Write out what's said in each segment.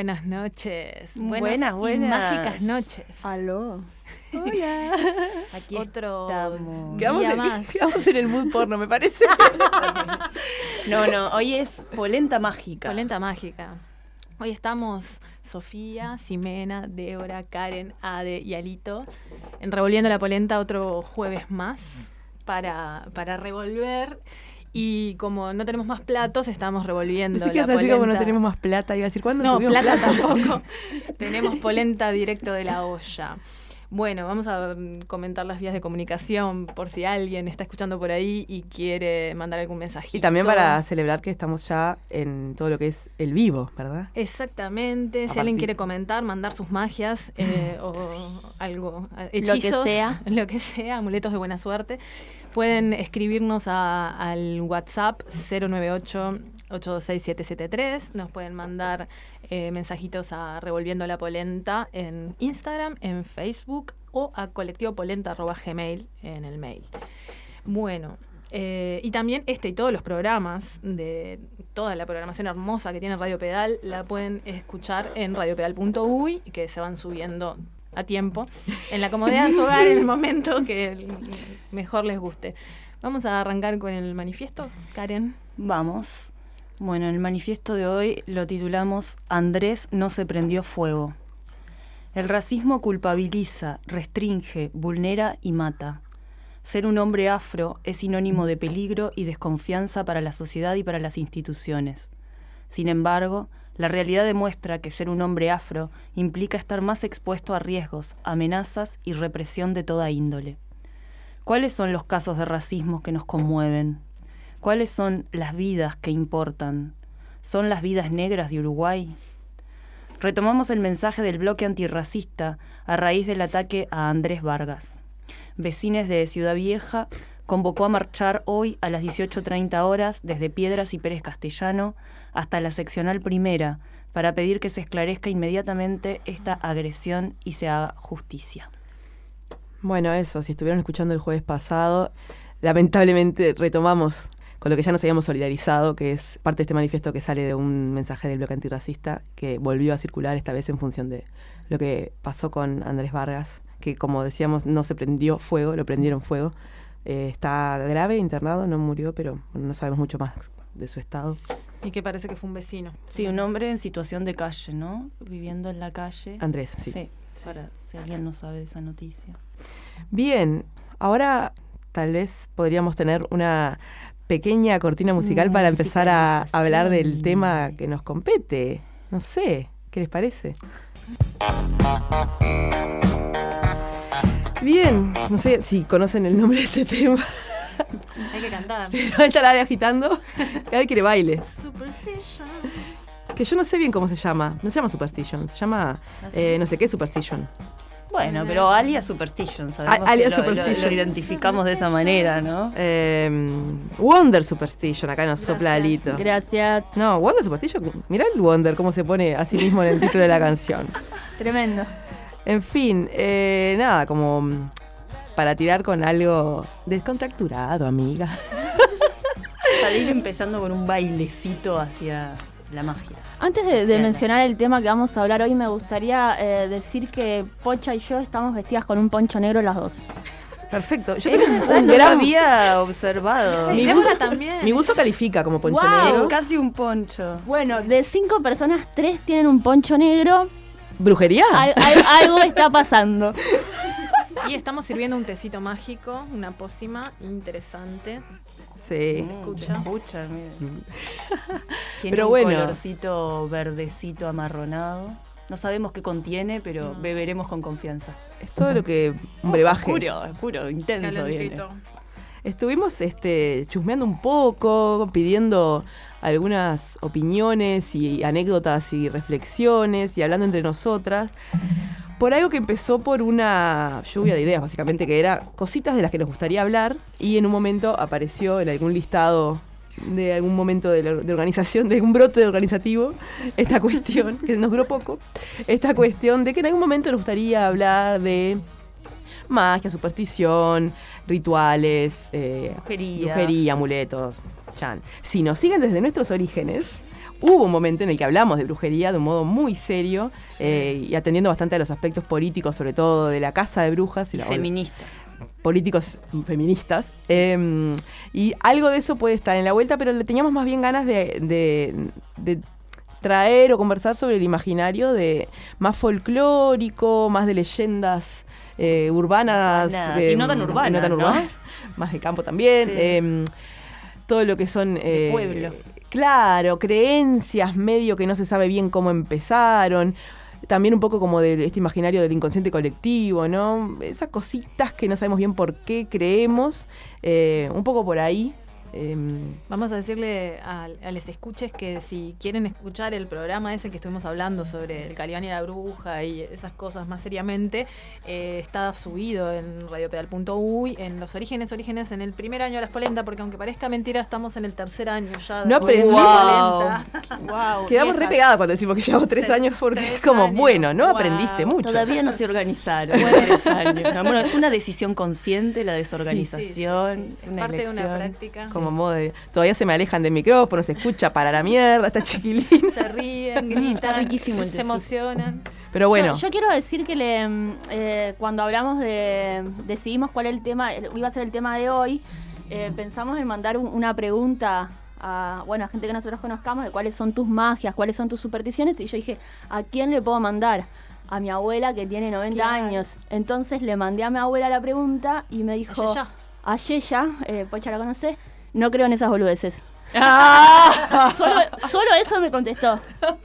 Buenas noches. Buenas, buenas. y mágicas noches. Aló. Hola. Aquí Otro estamos. día Quedamos en, más. quedamos en el mood porno, me parece. no, no, hoy es polenta mágica. Polenta mágica. Hoy estamos Sofía, Ximena, Débora, Karen, Ade y Alito en Revolviendo la Polenta otro jueves más para, para revolver. Y como no tenemos más platos, estamos revolviendo Pensé que la ibas a decir como no polenta. tenemos más plata. Iba a decir, ¿cuándo No, tuvimos plata tampoco. Tenemos polenta directo de la olla. Bueno, vamos a mm, comentar las vías de comunicación por si alguien está escuchando por ahí y quiere mandar algún mensajito. Y también para celebrar que estamos ya en todo lo que es el vivo, ¿verdad? Exactamente, si alguien quiere comentar, mandar sus magias eh, o algo, eh, Lo que hechizos, sea. lo que sea, amuletos de buena suerte, pueden escribirnos a- al WhatsApp 098 826-773. Nos pueden mandar eh, mensajitos a Revolviendo la Polenta en Instagram, en Facebook o a colectivopolenta.gmail en el mail. Bueno, eh, y también este y todos los programas de toda la programación hermosa que tiene Radio Pedal la pueden escuchar en radiopedal.uy que se van subiendo a tiempo en la comodidad de su hogar en el momento que mejor les guste. Vamos a arrancar con el manifiesto, Karen. Vamos. Bueno, el manifiesto de hoy lo titulamos Andrés no se prendió fuego. El racismo culpabiliza, restringe, vulnera y mata. Ser un hombre afro es sinónimo de peligro y desconfianza para la sociedad y para las instituciones. Sin embargo, la realidad demuestra que ser un hombre afro implica estar más expuesto a riesgos, amenazas y represión de toda índole. ¿Cuáles son los casos de racismo que nos conmueven? ¿Cuáles son las vidas que importan? ¿Son las vidas negras de Uruguay? Retomamos el mensaje del bloque antirracista a raíz del ataque a Andrés Vargas. Vecines de Ciudad Vieja convocó a marchar hoy a las 18.30 horas desde Piedras y Pérez Castellano hasta la seccional primera para pedir que se esclarezca inmediatamente esta agresión y se haga justicia. Bueno, eso, si estuvieron escuchando el jueves pasado, lamentablemente retomamos con lo que ya nos habíamos solidarizado, que es parte de este manifiesto que sale de un mensaje del bloque antirracista, que volvió a circular esta vez en función de lo que pasó con Andrés Vargas, que como decíamos no se prendió fuego, lo prendieron fuego. Eh, está grave, internado, no murió, pero bueno, no sabemos mucho más de su estado. Y que parece que fue un vecino. Sí, un hombre en situación de calle, ¿no? Viviendo en la calle. Andrés, sí. Sí, para si alguien no sabe esa noticia. Bien, ahora tal vez podríamos tener una pequeña cortina musical para empezar a hablar del tema que nos compete. No sé, ¿qué les parece? Bien, no sé si conocen el nombre de este tema, Hay que cantar. pero ahí está la de agitando, cada vez quiere baile. Superstition. Que yo no sé bien cómo se llama, no se llama Superstition, se llama eh, no sé qué Superstition. Bueno, pero alias Superstition, sabemos A- alias que lo- lo- Superstition. Lo, identificamos de esa manera, ¿no? Eh, Wonder Superstition, acá nos sopla Alito. Gracias. No, Wonder Superstition, mirá el Wonder cómo se pone a sí mismo en el título de la canción. Tremendo. En fin, eh, nada, como para tirar con algo descontracturado, amiga. Salir empezando con un bailecito hacia la magia. Antes de, mencionar el tema que vamos a hablar hoy, me gustaría eh, decir que Pocha y yo estamos vestidas con un poncho negro las dos. Perfecto. Yo tengo un, no lo gran... había observado. Mi, Débora bu- también. mi buzo califica como poncho Guau. negro. Casi un poncho. Bueno, de cinco personas, tres tienen un poncho negro. ¿Brujería? Al- al- algo está pasando. Y estamos sirviendo un tecito mágico, una pócima interesante. Sí. escucha. Escucha, mira. Tiene Pero un bueno. colorcito verdecito amarronado. No sabemos qué contiene, pero No. beberemos con confianza. Es todo lo que un brebaje. Oscuro, oscuro, intenso viene. Estuvimos este, chusmeando un poco, pidiendo algunas opiniones y anécdotas y reflexiones y hablando entre nosotras por algo que empezó por una lluvia de ideas, básicamente, que era cositas de las que nos gustaría hablar y en un momento apareció en algún listado de algún momento de, la- de organización, de algún brote de organizativo, esta cuestión, que nos duró poco, esta cuestión de que en algún momento nos gustaría hablar de magia, superstición, rituales, eh, Brujería. brujería, amuletos, chan. Si nos siguen desde nuestros orígenes, hubo un momento en el que hablamos de brujería de un modo muy serio eh, y atendiendo bastante a los aspectos políticos, sobre todo de la casa de brujas y, Y la- feministas. políticos feministas. Eh, y algo de eso puede estar en la vuelta, pero le teníamos más bien ganas de, de- de traer o conversar sobre el imaginario de más folclórico, más de leyendas eh, urbanas. Eh, y no tan urbanas, no tan ¿no? urbanas, más de campo también. Sí. eh, todo lo que son... eh, pueblo. Claro, creencias medio que no se sabe bien cómo empezaron. También un poco como de este imaginario del inconsciente colectivo, ¿no? Esas cositas que no sabemos bien por qué creemos. eh, un poco por ahí. Em, Vamos a decirle a, a les escuches que si quieren escuchar el programa ese que estuvimos hablando sobre el Calibán y la bruja y esas cosas más seriamente, eh, está subido en radiopedal.uy, en los orígenes, orígenes, en el primer año de la espolenta, porque aunque parezca mentira, estamos en el tercer año ya. de No la aprendimos. polenta. Wow. quedamos re pegadas cuando decimos que llevamos tres años porque Tres es como, años, bueno, no wow. aprendiste mucho. Todavía no se organizaron. tres años. No, bueno, es una decisión consciente la desorganización. Sí, sí, sí. Es Es una parte de una elección. práctica. Como modo de, todavía se me alejan del micrófono, se escucha para la mierda, esta chiquilín. Se ríen, gritan, riquísimo el se emocionan. Pero bueno, Yo, yo quiero decir que le, eh, cuando hablamos de. decidimos cuál es el tema, iba a ser el tema de hoy, eh, pensamos en mandar un- una pregunta a, bueno, a gente que nosotros conozcamos de cuáles son tus magias, cuáles son tus supersticiones, y yo dije, ¿a quién le puedo mandar? A mi abuela que tiene 90 Claro. años. Entonces le mandé a mi abuela la pregunta y me dijo. A Yeya, eh, Pocha la conoce, no creo en esas boludeces. Ah. Solo, solo eso me contestó.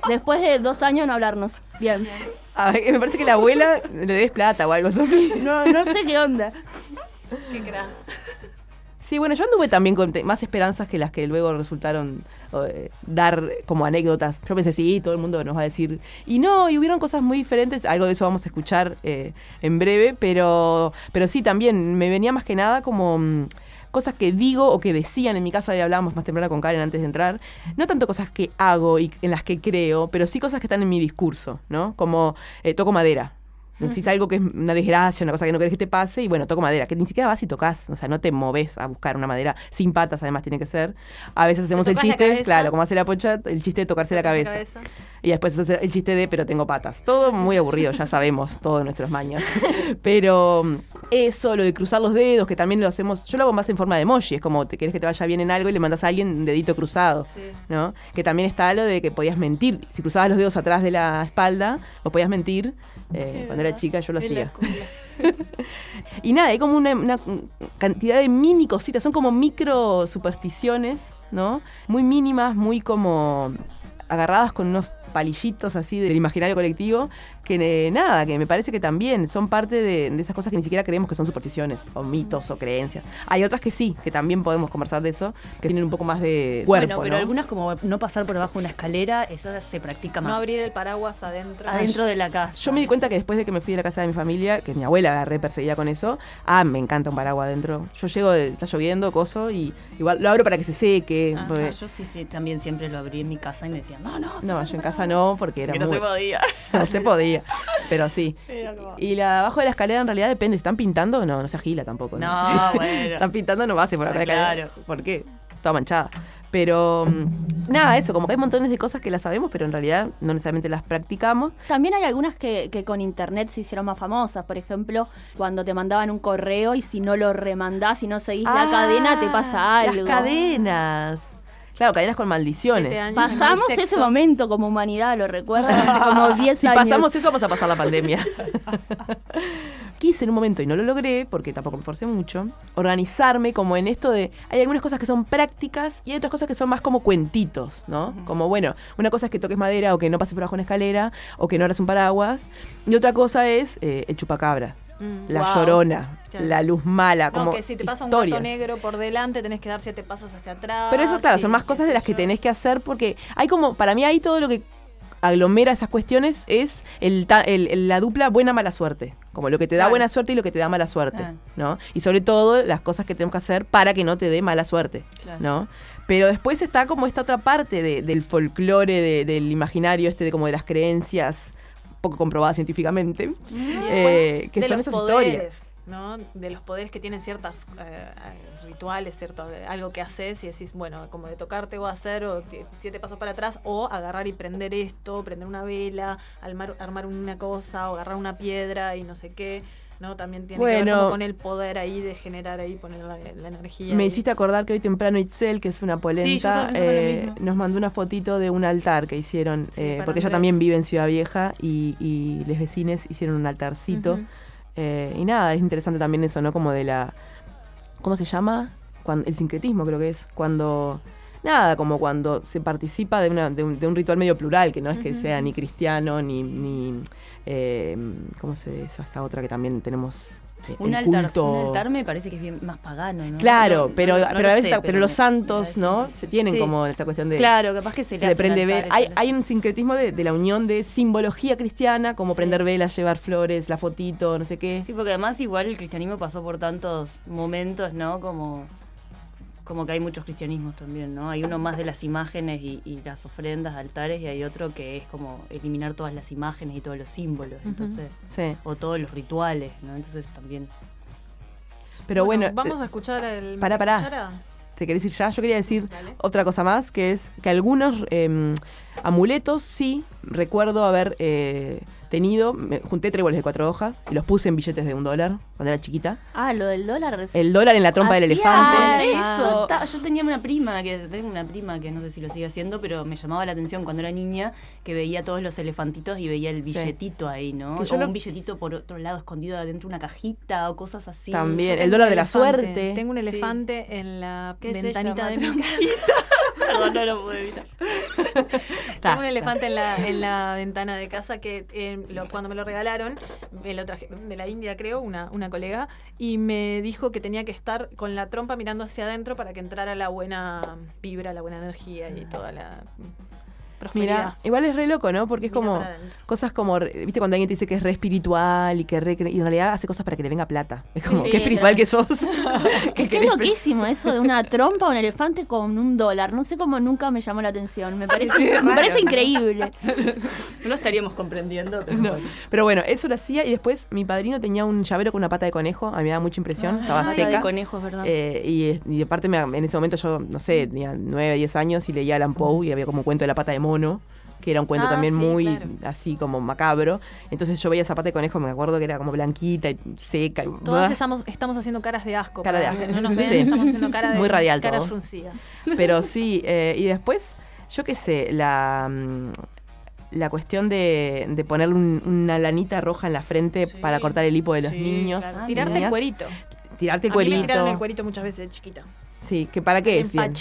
Después de dos años no hablarnos. Bien. a ver, me parece que la abuela le debes plata o algo, Sofía. No, no sé qué onda. Qué crack. Sí, bueno, yo anduve también con más esperanzas que las que luego resultaron eh, dar como anécdotas. Yo pensé, sí, todo el mundo nos va a decir. Y no, y hubieron cosas muy diferentes. Algo de eso vamos a escuchar eh, en breve, pero, pero sí, también me venía más que nada como mm, cosas que digo o que decían en mi casa, ya hablábamos más temprano con Karen antes de entrar. No tanto cosas que hago y en las que creo, pero sí cosas que están en mi discurso, ¿no? Como eh, toco madera. Decís algo que es una desgracia, una cosa que no querés que te pase, y bueno, toco madera, que ni siquiera vas y tocas, o sea, no te moves a buscar una madera sin patas, además tiene que ser. A veces hacemos el chiste, claro, como hace la pocha, el chiste de tocarse la cabeza. Y después el chiste de, pero tengo patas. Todo muy aburrido, ya sabemos, todos nuestros maños. Pero eso, lo de cruzar los dedos, que también lo hacemos, yo lo hago más en forma de emoji, es como te querés que te vaya bien en algo y le mandas a alguien un dedito cruzado, Sí. ¿no? Que también está lo de que podías mentir. Si cruzabas los dedos atrás de la espalda, o podías mentir. Eh, cuando era chica yo lo hacía. Y nada, hay como una, una cantidad de mini cositas, son como micro supersticiones, ¿no? Muy mínimas, muy como agarradas con unos palillitos así del imaginario colectivo, que eh, nada, que me parece que también son parte de, de esas cosas que ni siquiera creemos que son supersticiones, o mitos, o creencias. Hay otras que sí, que también podemos conversar de eso, que tienen un poco más de cuerpo, bueno, pero ¿no? algunas como no pasar por abajo de una escalera, esa se practica más. No abrir el paraguas adentro. adentro de la casa. Yo me di cuenta que después de que me fui de la casa de mi familia, que mi abuela la re perseguida con eso, ah, me encanta un paraguas adentro. Yo llego, de- está lloviendo, coso, y igual lo abro para que se seque. Ah, porque- ah, yo sí, sí, también siempre lo abrí en mi casa y me decían, no, no, no, yo en casa no, porque era que no muy- se podía. no se podía, pero sí. Y la abajo de la escalera en realidad depende, ¿están pintando? No, no se agila tampoco. No, bueno. Están pintando, no va a ser por acá. La escalera. claro. ¿Por qué? Toda manchada. Pero mm, nada, eso, como que hay montones de cosas que las sabemos, pero en realidad no necesariamente las practicamos. También hay algunas que, que con internet se hicieron más famosas. Por ejemplo, cuando te mandaban un correo y si no lo remandás y no seguís la Ah, cadena, te pasa algo. Las cadenas. Claro, cadenas con maldiciones. Años, Pasamos ese sexo. momento como humanidad, lo recuerdan, hace como 10 Si años. pasamos eso, vamos a pasar la pandemia. Quise en un momento, y no lo logré, porque tampoco me forcé mucho, organizarme como en esto de... Hay algunas cosas que son prácticas y hay otras cosas que son más como cuentitos, ¿no? Como, bueno, una cosa es que toques madera o que no pases por abajo una escalera o que no eres un paraguas. Y otra cosa es eh, el chupacabra. Mm. la Wow. llorona, Claro. la luz mala, No, como que si te pasa un gato negro por delante, tenés que dar siete pasos hacia atrás. Pero eso, claro, son más cosas de las que tenés que hacer porque hay como, para mí ahí todo lo que aglomera esas cuestiones es el, el- la dupla buena mala suerte. Como lo que te da Claro. buena suerte y lo que te da mala suerte. ¿no? Y sobre todo las cosas que tenemos que hacer para que no te dé mala suerte, Claro. ¿no? Pero después está como esta otra parte de- del folclore, de- del imaginario este de como de las creencias poco comprobadas científicamente, eh, que de son esas poderes, historias. ¿no? De los poderes que tienen ciertas eh, rituales, cierto, algo que haces y decís, bueno, como de tocarte o hacer o siete pasos para atrás o agarrar y prender esto, prender una vela, armar, armar una cosa o agarrar una piedra y no sé qué. ¿No? También tiene que ver Bueno. como con el poder ahí de generar ahí, poner la, la energía. Me ahí. hiciste acordar que hoy temprano Itzel, que es una polenta, Sí, eh, nos mandó una fotito de un altar que hicieron, Sí, eh, porque ella también vive en Ciudad Vieja y, y les vecines hicieron un altarcito. Eh, y nada, es interesante también eso, ¿no? Como de la... ¿Cómo se llama? Cuan- el sincretismo creo que es. Cuando... Nada, como cuando se participa de, una- de un, de un ritual medio plural, que no es que sea ni cristiano, ni... ni eh, ¿Cómo se es esta otra que también tenemos? eh, Un el altar, culto- un altar me parece que es bien más pagano, ¿no? Claro, No, pero, no- pero a veces, sé, pero, los santos, ¿no? Se tienen Sí. como esta cuestión de... Claro, capaz que se, se le prende ve- altares, Hay, un sincretismo de, de la unión de simbología cristiana, como Sí. prender velas, llevar flores, la fotito, no sé qué. Sí, porque además igual el cristianismo pasó por tantos momentos, ¿no? Como, como que hay muchos cristianismos también, ¿no? Hay uno más de las imágenes y, y las ofrendas, altares, y hay otro que es como eliminar todas las imágenes y todos los símbolos, entonces, Sí. o todos los rituales, ¿no? Entonces también. Pero bueno, vamos eh, a escuchar el. pará, pará. cuchara? ¿te querés ir ya? Yo quería decir Dale. otra cosa más, que es que algunos eh, amuletos sí recuerdo haber eh, tenido, me junté tréboles de cuatro hojas y los puse en billetes de un dólar cuando era chiquita. Ah, lo del dólar. es- El dólar en la trompa del elefante. eso. Está- yo tenía una prima, que tengo una prima que no sé si lo sigue haciendo, pero me llamaba la atención cuando era niña que veía todos los elefantitos y veía el billetito ahí, ¿no? Que yo o lo- un billetito por otro lado escondido adentro de una cajita o cosas así. También. El dólar de la elefante. suerte. Tengo un Sí. elefante en la ¿Qué se ventanita de mi casa. Perdón, no lo pude evitar. Ta, Tengo un elefante en la, en la ventana de casa que eh, lo- cuando me lo regalaron, me lo traje de la India, creo, una, una colega, y me dijo que tenía que estar con la trompa mirando hacia adentro para que entrara la buena vibra, la buena energía y toda la prosperidad. Mira, igual es re loco, ¿no? Porque es Mira como cosas como, viste, cuando alguien te dice que es re espiritual y que re, y en realidad hace cosas para que le venga plata. Es como, Sí, qué espiritual que sos. que Es que es loquísimo eso de una trompa o un elefante con un dólar. No sé cómo nunca me llamó la atención. Me parece, increíble. No lo estaríamos comprendiendo, pero No. bueno. Pero bueno, eso lo hacía y después mi padrino tenía un llavero con una pata de conejo, a mí me daba mucha impresión, estaba Ah, seca. de conejos, ¿verdad? Eh, y, y aparte me- en ese momento yo, no sé, tenía 9, 10 años y leía Alan Poe y había como un cuento de la pata de mono, que era un cuento Ah, también sí, muy claro. así como macabro. Entonces yo veía esa pata de conejo, me acuerdo que era como blanquita y seca. y- Todas estamos, estamos haciendo caras de asco. Cara de asco. No nos ven, Sí. estamos haciendo cara de Muy radial cara todo. fruncida. Pero sí, eh, y después, yo qué sé, la, mm, la cuestión de, de ponerle un- una lanita roja en la frente Sí. para cortar el hipo de los niños. claro. Ah, Tirarte el cuerito. Tirarte el A mí me cuerito. tiraron el cuerito muchas veces de chiquita. Sí, que para qué es bien.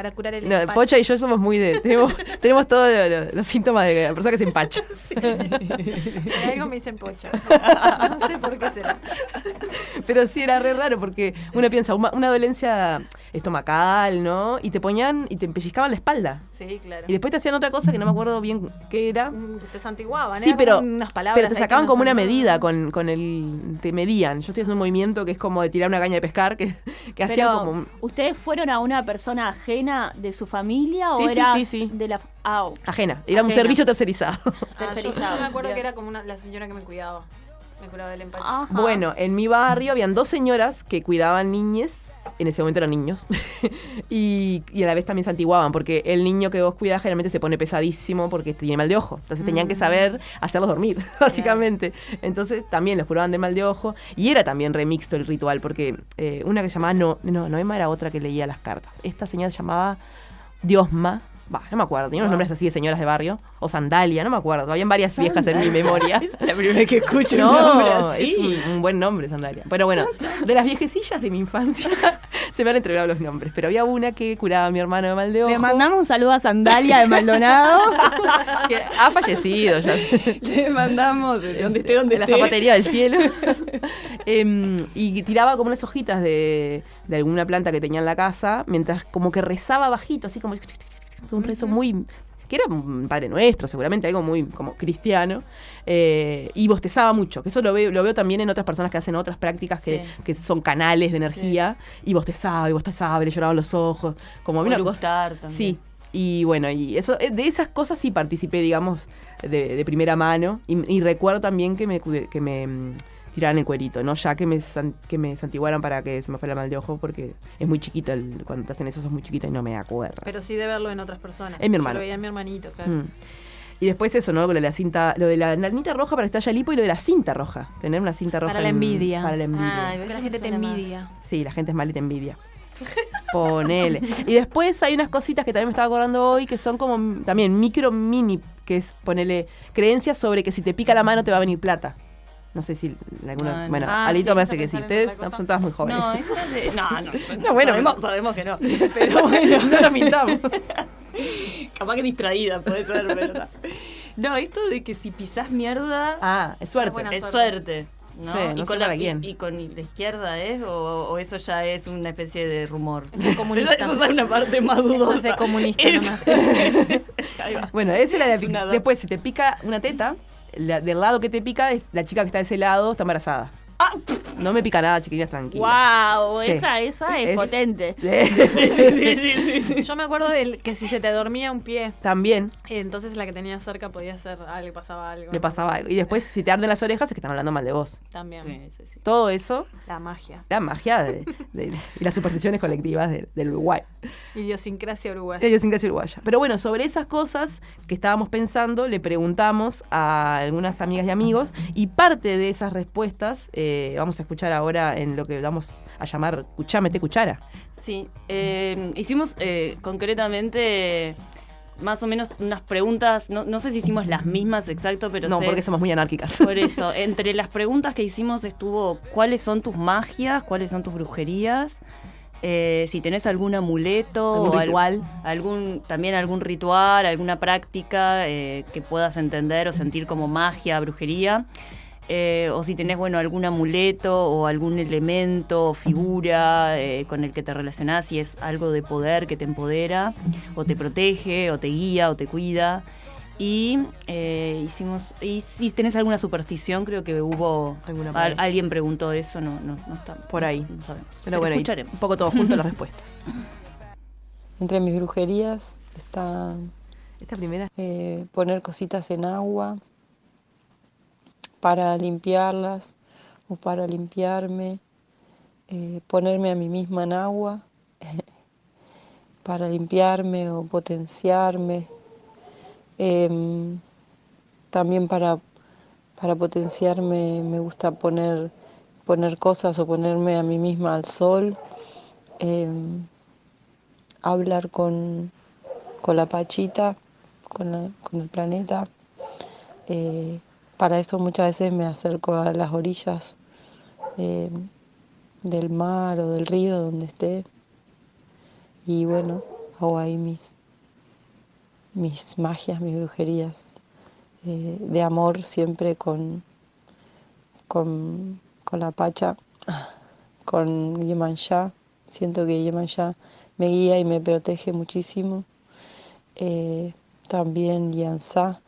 Para curar el No. Pocha y yo somos muy de. Tenemos, tenemos todos lo- lo- los síntomas de la persona que se empacha. De algo me dicen pocha. No sé por qué será. Pero sí era re raro porque uno piensa, una, una dolencia estomacal, ¿no? Y te ponían y te pellizcaban la espalda. Sí, claro. Y después te hacían otra cosa que no me acuerdo bien qué era. Mm, Te santiguaban. Sí, era pero, unas palabras pero te sacaban como una medida con, con el. Te medían. Yo estoy haciendo un movimiento que es como de tirar una caña de pescar, que, que hacían como. un- ¿ustedes fueron a una persona ajena de su familia Sí, o sí, eras sí, sí. de la... Ah, oh, Ajena. Era un Ajena. servicio tercerizado. Ah, yo- yo, tercerizado, me acuerdo bien. que era como una, la señora que me cuidaba. Me curaba del empache. ajá. Bueno, en mi barrio habían dos señoras que cuidaban niñes, en ese momento eran niños, y, y a la vez también se antiguaban, porque el niño que vos cuidás generalmente se pone pesadísimo porque tiene mal de ojo. Entonces tenían que saber hacerlos dormir, básicamente. Entonces también los curaban de mal de ojo. Y era también remixto el ritual, porque eh, una que se llamaba no, no, Noema era otra que leía las cartas. Esta señora se llamaba Diosma. Va, no me acuerdo, tenía unos nombres así de señoras de barrio. O Sandalia, no me acuerdo. Habían varias viejas en mi memoria. Es la primera vez que escucho un No, nombre así. es un, un buen nombre, Sandalia. Pero bueno, de las viejecillas de mi infancia se me han entregado los nombres. Pero había una que curaba a mi hermano de mal de ojo. Le mandamos un saludo a Sandalia de Maldonado. que ha fallecido ya. Le mandamos de donde esté, donde de la esté. zapatería del cielo. Em, y tiraba como unas hojitas de, de alguna planta que tenía en la casa, mientras como que rezaba bajito, así como un rezo muy que era un Padre Nuestro, seguramente algo muy como cristiano, eh, y bostezaba mucho, que eso lo veo, lo veo también en otras personas que hacen otras prácticas que, Sí. que son canales de energía, y bostezaba, y bostezaba, y le lloraban los ojos, como O una cosa. también. Sí, y bueno, y eso eh, de esas cosas sí participé, digamos, de, de primera mano. Y, y recuerdo también que me, que me tiraran el cuerito, ¿no? Ya que me, san- que me santiguaran para que se me fuera mal de ojo, porque es muy chiquito, el- cuando te hacen eso sos muy chiquita y no me acuerdo. Pero sí de verlo en otras personas. En mi Yo hermano. lo veía en mi hermanito, claro. Mm. Y después eso, ¿no? Lo de la cinta, lo de la lanita roja para que esté lipo y lo de la cinta roja. Tener una cinta roja. Para la en- envidia. Para la envidia. Ay, la gente te más. envidia. Sí, la gente es mala y te envidia. Ponele. Y después hay unas cositas que también me estaba acordando hoy que son como también micro mini, que es ponerle creencias sobre que si te pica la mano te va a venir plata. No sé si alguna. Ah, no. bueno, Ah, Alito sí, me hace que sí. Ustedes son todas muy jóvenes. No, es de. No, no. No, bueno, sabemos, pero- sabemos que no. Pero bueno, no lo mintamos. capaz que distraída puede ser, pero no. Esto de que si pisás mierda Ah, es suerte. es suerte. suerte. ¿no? Sí, no y, sé con la, quién. y con la izquierda es, o, o eso ya es una especie de rumor. Eso es comunista. Eso, es una parte más dudosa. Eso es de comunista Eso- nomás. Ahí va. Bueno, esa es la de Es Después, si te pica una teta, la- del lado que te pica, es la chica que está de ese lado está embarazada. Ah, No me pica nada, chiquillas, tranquilas. wow, Sí. esa, esa es, Es- potente. sí, sí, sí, sí. Yo me acuerdo del que si se te dormía un pie, También entonces la que tenía cerca podía ser, ah, le pasaba algo. le pasaba algo. Y después, si te arden las orejas, es que están hablando mal de vos. También. Sí, sí, sí. Todo eso, La magia. la magia de, de- y las supersticiones colectivas de- del Uruguay. Idiosincrasia uruguaya. Idiosincrasia uruguaya. Pero bueno, sobre esas cosas que estábamos pensando, le preguntamos a algunas amigas y amigos, y parte de esas respuestas eh, vamos a escuchar ahora en lo que vamos a llamar Cuchá, mete cuchara. Sí, eh, hicimos eh, concretamente más o menos unas preguntas, no, no sé si hicimos las mismas exacto, pero no, sé- porque somos muy anárquicas. por eso, entre las preguntas que hicimos estuvo cuáles son tus magias, cuáles son tus brujerías, eh, si tenés algún amuleto ¿Algún o al- ritual? algún también algún ritual, alguna práctica eh, que puedas entender o sentir como magia, brujería. Eh, o si tenés bueno algún amuleto o algún elemento o figura eh, con el que te relacionás, si es algo de poder que te empodera, o te protege, o te guía, o te cuida. Y eh, hicimos. Y si tenés alguna superstición, creo que hubo. Alguien preguntó eso, no, no, no está. Por ahí. No, sabemos. Pero bueno, escucharemos. un poco todos juntos las respuestas. Entre mis brujerías está Esta primera. eh, poner cositas en agua para limpiarlas o para limpiarme, eh, ponerme a mí misma en agua para limpiarme o potenciarme, Em, también para, para potenciarme me gusta poner, poner cosas o ponerme a mí misma al sol, em, hablar con, con la pachita, con, el planeta. Eh, para eso muchas veces me acerco a las orillas eh, del mar o del río donde esté. Y bueno, hago ahí mis, mis magias, mis brujerías eh, de amor siempre con, con, con la pacha, con Yemanjá. Siento que Yemanjá me guía y me protege muchísimo. Eh, también Yansá.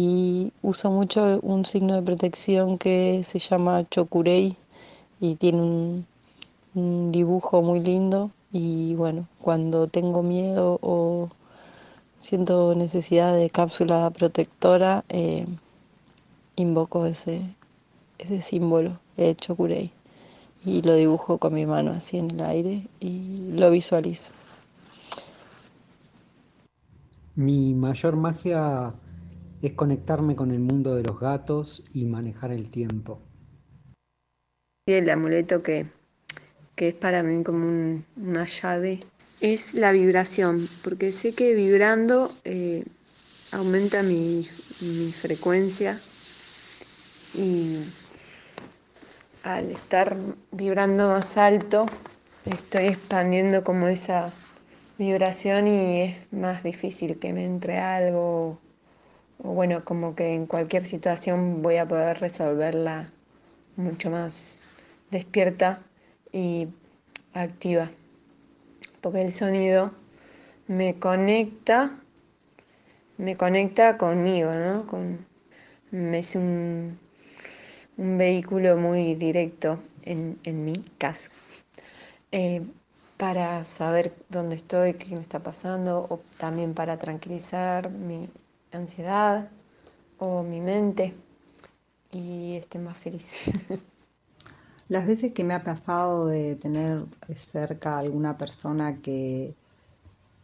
Y uso mucho un signo de protección que se llama Chokurei y tiene un, dibujo muy lindo. Y bueno, cuando tengo miedo o siento necesidad de cápsula protectora, eh, invoco ese, ese símbolo de Chokurei y lo dibujo con mi mano así en el aire y lo visualizo. Mi mayor magia es conectarme con el mundo de los gatos y manejar el tiempo. El amuleto que, que es para mí como un- una llave es la vibración, porque sé que vibrando eh, aumenta mi, mi frecuencia y al estar vibrando más alto, estoy expandiendo como esa vibración y es más difícil que me entre algo. O bueno, como que en cualquier situación voy a poder resolverla mucho más despierta y activa. Porque el sonido me conecta, me conecta conmigo, ¿no? Con, es un, un vehículo muy directo en, en mi caso. Eh, para saber dónde estoy, qué me está pasando, o también para tranquilizar mi ansiedad o mi mente y esté más feliz. Las veces que me ha pasado de tener cerca alguna persona que,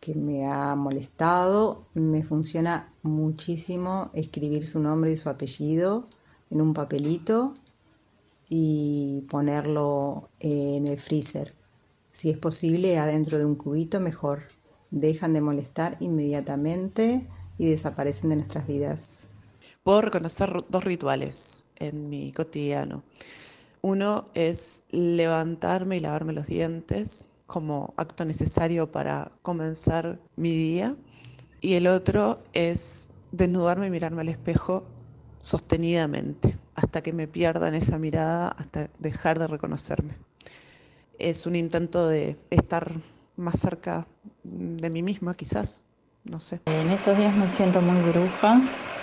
que me ha molestado, me funciona muchísimo escribir su nombre y su apellido en un papelito y ponerlo en el freezer. Si es posible, adentro de un cubito, mejor. Dejan de molestar inmediatamente y desaparecen de nuestras vidas. Puedo reconocer dos rituales en mi cotidiano. Uno es levantarme y lavarme los dientes como acto necesario para comenzar mi día. Y el otro es desnudarme y mirarme al espejo sostenidamente, hasta que me pierda en esa mirada, hasta dejar de reconocerme. Es un intento de estar más cerca de mí misma, quizás, no sé. En estos días me siento muy bruja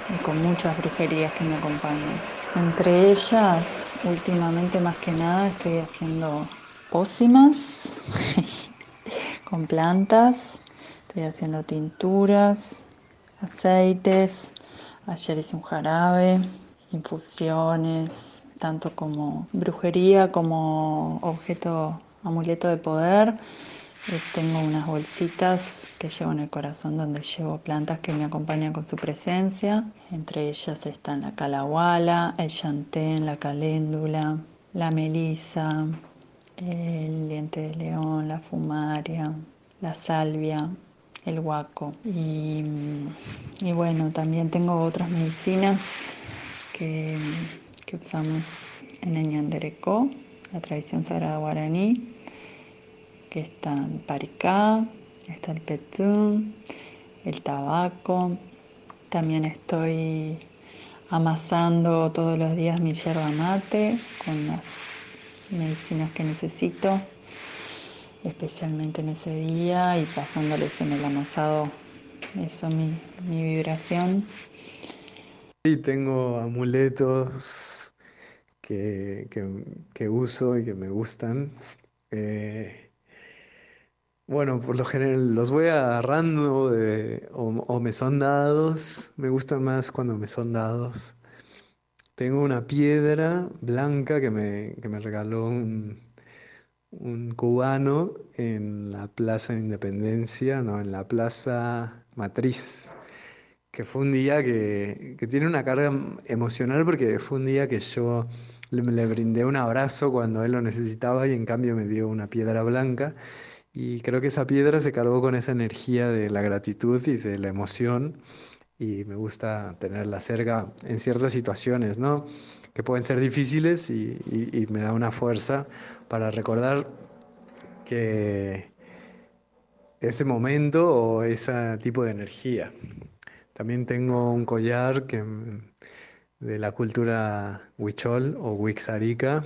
y con muchas brujerías que me acompañan. Entre ellas, últimamente más que nada, estoy haciendo pócimas con plantas, estoy haciendo tinturas, aceites, ayer hice un jarabe, infusiones, tanto como brujería como objeto, amuleto de poder. Eh, tengo unas bolsitas que llevo en el corazón donde llevo plantas que me acompañan con su presencia. Entre ellas están la calahuala, el chantén, la caléndula, la melisa, el diente de león, la fumaria, la salvia, el huaco. Y, y bueno, también tengo otras medicinas que, que usamos en el Ñanderecó, la tradición sagrada guaraní, que está el paricá, está el petún, el tabaco. También estoy amasando todos los días mi yerba mate con las medicinas que necesito, especialmente en ese día y pasándoles en el amasado eso mi, mi vibración. Sí, tengo amuletos que, que, uso y que me gustan. Eh, bueno, por lo general los voy agarrando o, me son dados. Me gustan más cuando me son dados. Tengo una piedra blanca que me, me regaló un, cubano en la Plaza de Independencia, no, en la Plaza Matriz, que fue un día que, tiene una carga emocional porque fue un día que yo le, le brindé un abrazo cuando él lo necesitaba y en cambio me dio una piedra blanca. Y creo que esa piedra se cargó con esa energía de la gratitud y de la emoción. Y me gusta tenerla cerca en ciertas situaciones, ¿no? Que pueden ser difíciles y, me da una fuerza para recordar que ese momento o ese tipo de energía. También tengo un collar que, de la cultura huichol o wixarica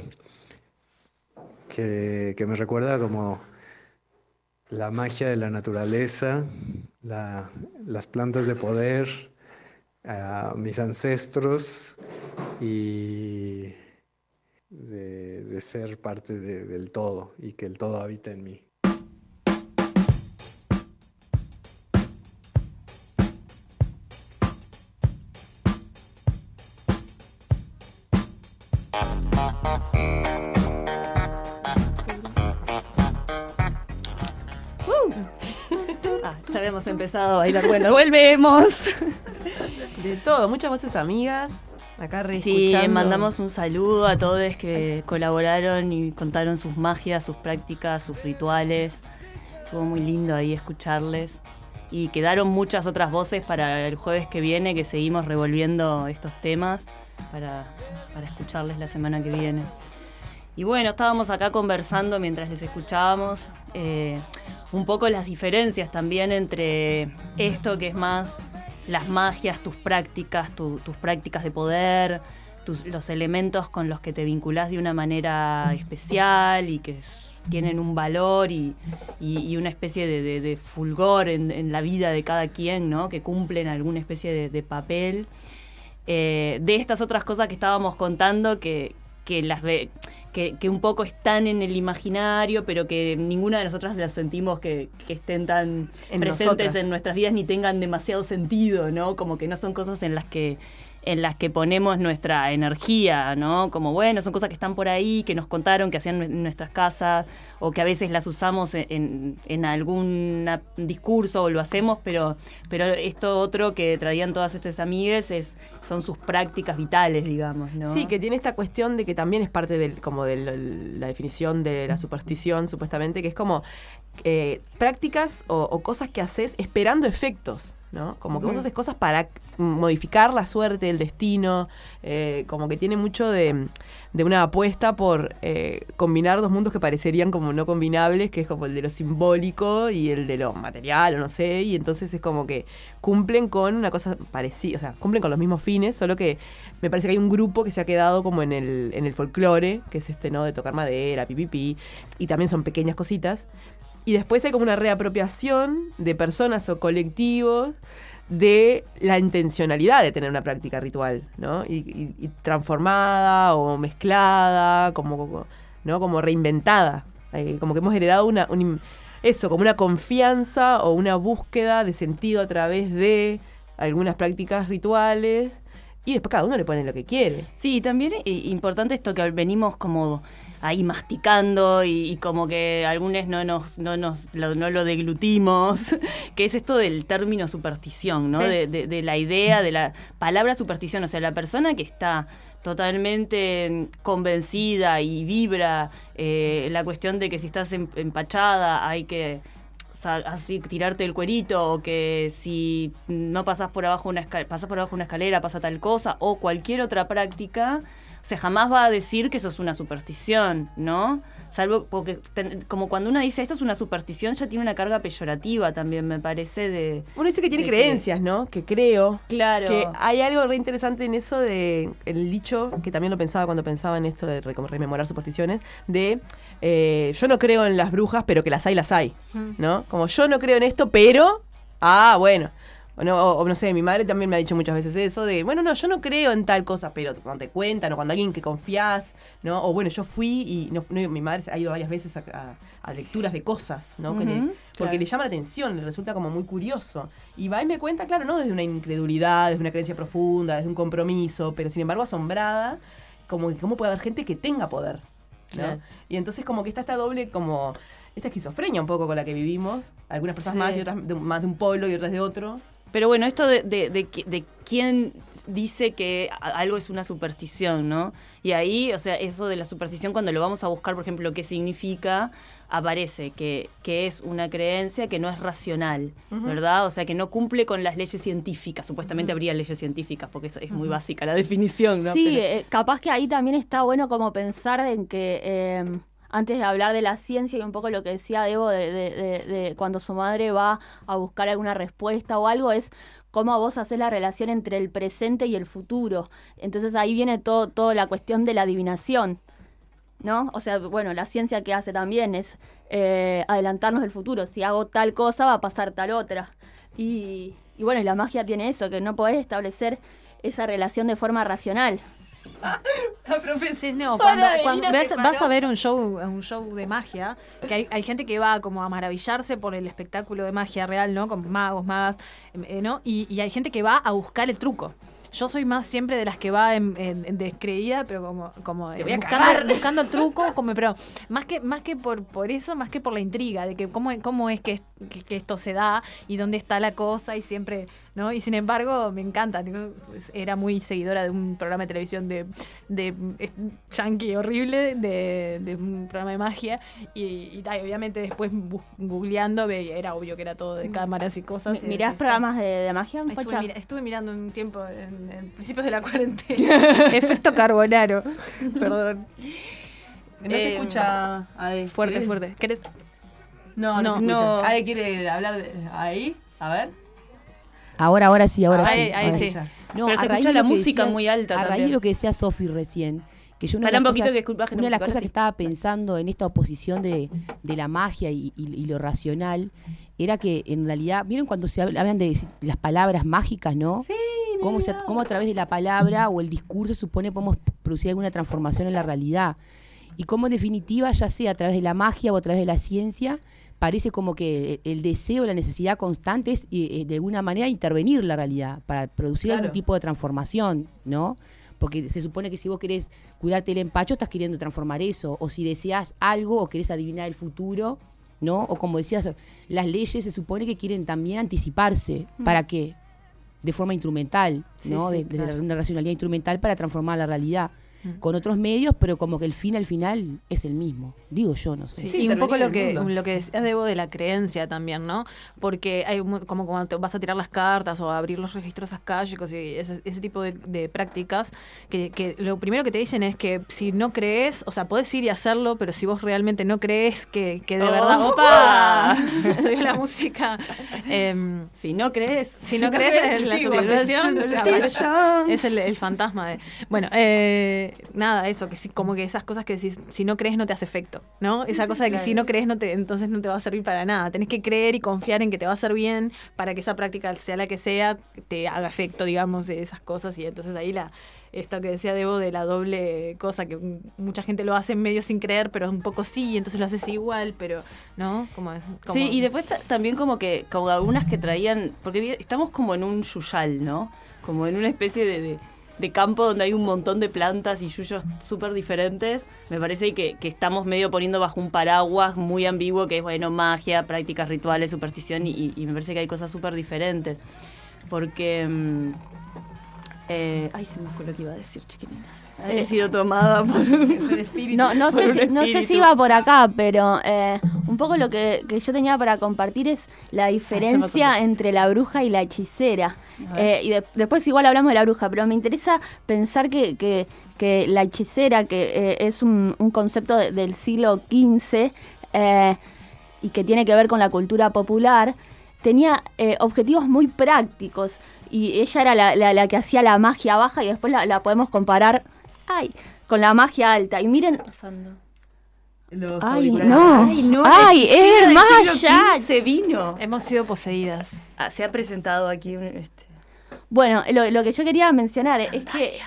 que, que me recuerda como la magia de la naturaleza, las plantas de poder, mis ancestros y de, ser parte del todo y que el todo habita en mí. Hemos empezado a bailar. Bueno, volvemos. De todo, muchas voces amigas. Acá re Sí, mandamos un saludo a todos que colaboraron y contaron sus magias, sus prácticas, sus rituales. Estuvo muy lindo ahí escucharles. Y quedaron muchas otras voces para el jueves que viene, que seguimos revolviendo estos temas para, para escucharles la semana que viene. Y bueno, estábamos acá conversando mientras les escuchábamos eh, un poco las diferencias también entre esto que es más las magias, tus prácticas, tus prácticas de poder, los elementos con los que te vinculás de una manera especial y que tienen un valor y, una especie de, fulgor en, la vida de cada quien, ¿no? Que cumplen alguna especie de, papel. Eh, de estas otras cosas que estábamos contando que, que las ve, que, un poco están en el imaginario, pero que ninguna de nosotras las sentimos que, estén tan presentes en nuestras vidas ni tengan demasiado sentido, ¿no? Como que no son cosas en las que en las que ponemos nuestra energía, ¿no? Como bueno, son cosas que están por ahí, que nos contaron, que hacían en nuestras casas, o que a veces las usamos en, en algún discurso o lo hacemos, pero, pero esto otro que traían todas estas amigas es, son sus prácticas vitales, digamos, ¿no? Sí, que tiene esta cuestión de que también es parte del, como de la definición de la superstición, supuestamente, que es como eh, prácticas o, cosas que haces esperando efectos. ¿No? Como que vos haces cosas para modificar la suerte, el destino, eh, como que tiene mucho de, una apuesta por eh, combinar dos mundos que parecerían como no combinables, que es como el de lo simbólico y el de lo material, o no sé, y entonces es como que cumplen con una cosa parecida, o sea, cumplen con los mismos fines, solo que me parece que hay un grupo que se ha quedado como en el, en el folclore, que es este, ¿no? De tocar madera, pipipi, y también son pequeñas cositas, y después hay como una reapropiación de personas o colectivos de la intencionalidad de tener una práctica ritual, ¿no? Y, transformada o mezclada, como, ¿no? como reinventada. Eh, como que hemos heredado una, eso, como una confianza o una búsqueda de sentido a través de algunas prácticas rituales. Y después cada uno le pone lo que quiere. Sí, también es importante esto que venimos como ahí masticando y, como que algunos no nos, no nos lo, no lo deglutimos, que es esto del término superstición, ¿no? De, la idea, de la palabra superstición, o sea, la persona que está totalmente convencida y vibra eh, la cuestión de que si estás em, empachada hay que así tirarte el cuerito o que si no pasas por abajo una pasas por abajo una escalera pasa tal cosa o cualquier otra práctica sea, jamás va a decir que eso es una superstición, ¿no? Salvo porque, como cuando uno dice esto es una superstición, ya tiene una carga peyorativa también, me parece, de... Uno dice que tiene creencias, ¿no? Que creo. Claro. Que hay algo re interesante en eso de el dicho, que también lo pensaba cuando pensaba en esto de rememorar supersticiones, de eh, yo no creo en las brujas, pero que las hay, las hay, ¿no? Como yo no creo en esto, pero... Ah, bueno. O no, no sé, mi madre también me ha dicho muchas veces eso de, bueno, no, yo no creo en tal cosa, pero cuando te cuentan o cuando alguien que confías, ¿no? O bueno, yo fui y no, mi madre ha ido varias veces a, lecturas de cosas, ¿no? porque le llama la atención, le resulta como muy curioso. Y va y me cuenta, claro, no desde una incredulidad, desde una creencia profunda, desde un compromiso, pero sin embargo asombrada, como que cómo puede haber gente que tenga poder, ¿no? Y entonces como que está esta doble como esta esquizofrenia un poco con la que vivimos, algunas personas más y otras más de un pueblo y otras de otro. Pero bueno, esto de, de, de, quién dice que algo es una superstición, ¿no? Y ahí, o sea, eso de la superstición, cuando lo vamos a buscar, por ejemplo, qué significa, aparece que, que es una creencia que no es racional, ¿verdad? O sea, que no cumple con las leyes científicas. Supuestamente habría leyes científicas, porque es, es muy básica la definición, ¿no? Sí, eh, capaz que ahí también está bueno como pensar en que... Eh, antes de hablar de la ciencia y un poco lo que decía Debo de, cuando su madre va a buscar alguna respuesta o algo, es cómo vos haces la relación entre el presente y el futuro. Entonces ahí viene todo, toda la cuestión de la adivinación. ¿No? O sea, bueno, la ciencia que hace también es eh, adelantarnos el futuro. Si hago tal cosa, va a pasar tal otra. Y, y bueno, y la magia tiene eso, que no podés establecer esa relación de forma racional. La profesión, no, cuando, vas a ver un show, un show de magia, que hay, hay, gente que va como a maravillarse por el espectáculo de magia real, ¿no? Con magos, magas, eh, ¿no? Y, y hay gente que va a buscar el truco. Yo soy más siempre de las que va en, descreída, pero como, como buscando, el truco, como, pero más que, más que por, por eso, más que por la intriga, de que cómo, cómo es que, esto se da y dónde está la cosa y siempre, ¿no? Y sin embargo, me encanta. Era muy seguidora de un programa de televisión de, de, yankee horrible, de, un programa de magia, y, obviamente después googleando veía, era obvio que era todo de cámaras y cosas. ¿Mirás programas de, magia? Estuve, estuve mirando un tiempo en, en principios de la cuarentena. Efecto carbonaro. Perdón. No se Eh, escucha. Ahí, Fuerte, ¿querés? fuerte. ¿Querés? No, no, No, se escucha. no. ¿Alguien quiere hablar de ahí? A ver. Ahora, ahora sí, ahora Ahí, sí. ahí ahora sí. No, Pero a se raíz escucha de la música decía- muy alta A raíz también. de lo que decía Sofi recién, que yo una de las un poquito cosas, que una de las cosas sí. que estaba pensando en esta oposición de, de la magia y, y- y lo racional era que en realidad, ¿vieron cuando se habla- hablan de las palabras mágicas, no? Sí, cómo, se- cómo a través de la palabra o el discurso supone podemos producir alguna transformación en la realidad. Y cómo en definitiva, ya sea a través de la magia o a través de la ciencia, parece como que el deseo, la necesidad constante es eh, eh, de alguna manera intervenir la realidad para producir Claro. algún tipo de transformación, ¿no? Porque se supone que si vos querés cuidarte el empacho, estás queriendo transformar eso. O si deseas algo o querés adivinar el futuro, ¿no? O como decías, las leyes se supone que quieren también anticiparse. Mm. ¿Para qué? De forma instrumental, Sí, ¿no? sí, De- una racionalidad instrumental para transformar la realidad. Con otros medios, pero como que el fin al final es el mismo. Digo yo, no sé. Sí, Sí, y un poco lo que, mundo. lo que decía Debo de la creencia también, ¿no? Porque hay mu- como cuando te vas a tirar las cartas o a abrir los registros acálicos y ese, ese tipo de, de prácticas, que, que lo primero que te dicen es que si no crees, o sea, podés ir y hacerlo, pero si vos realmente no crees que, que de verdad, ¡Opa! Soy la música. Em, Si no crees. si no crees en la superstición, es el, el fantasma de. Bueno, eh, nada, eso, que sí, como que esas cosas que decís, si no crees no te hace efecto, ¿no? Esa cosa de que si no crees no te, entonces no te va a servir para nada. Tenés que creer y confiar en que te va a hacer bien para que esa práctica, sea la que sea, te haga efecto, digamos, de esas cosas. Y entonces ahí la. Esto que decía Debo de la doble cosa, que mucha gente lo hace medio sin creer, pero un poco sí, y entonces lo haces igual, pero, ¿no? Como, como- Sí, y después ta- también como que, como algunas que traían, porque estamos como en un yuyal, ¿no? Como en una especie de, de- de campo donde hay un montón de plantas y yuyos súper diferentes. Me parece que, estamos medio poniendo bajo un paraguas muy ambiguo que es, bueno, magia, prácticas rituales, superstición, y, y me parece que hay cosas súper diferentes. Porque... mm, eh, ay, se me fue lo que iba a decir, chiquilinas. He Eh, sido tomada por El espíritu. No, no, Por sé un si, no sé si iba por acá, pero eh, un poco lo que, que yo tenía para compartir es la diferencia entre la bruja y la hechicera. Eh, y de- después igual hablamos de la bruja, pero me interesa pensar que, que- que la hechicera, que eh, es un, un concepto de- del siglo XV y que tiene que ver con la cultura popular, tenía eh, objetivos muy prácticos y ella era la, la- la que hacía la magia baja y después la, la podemos comparar ay, con la magia alta. Y miren, Los Ay, no. Ay, no, Ay, es Maya. siglo XV vino. Hemos sido poseídas. Ah, se ha presentado aquí un, este, Bueno, lo, lo que yo quería mencionar es que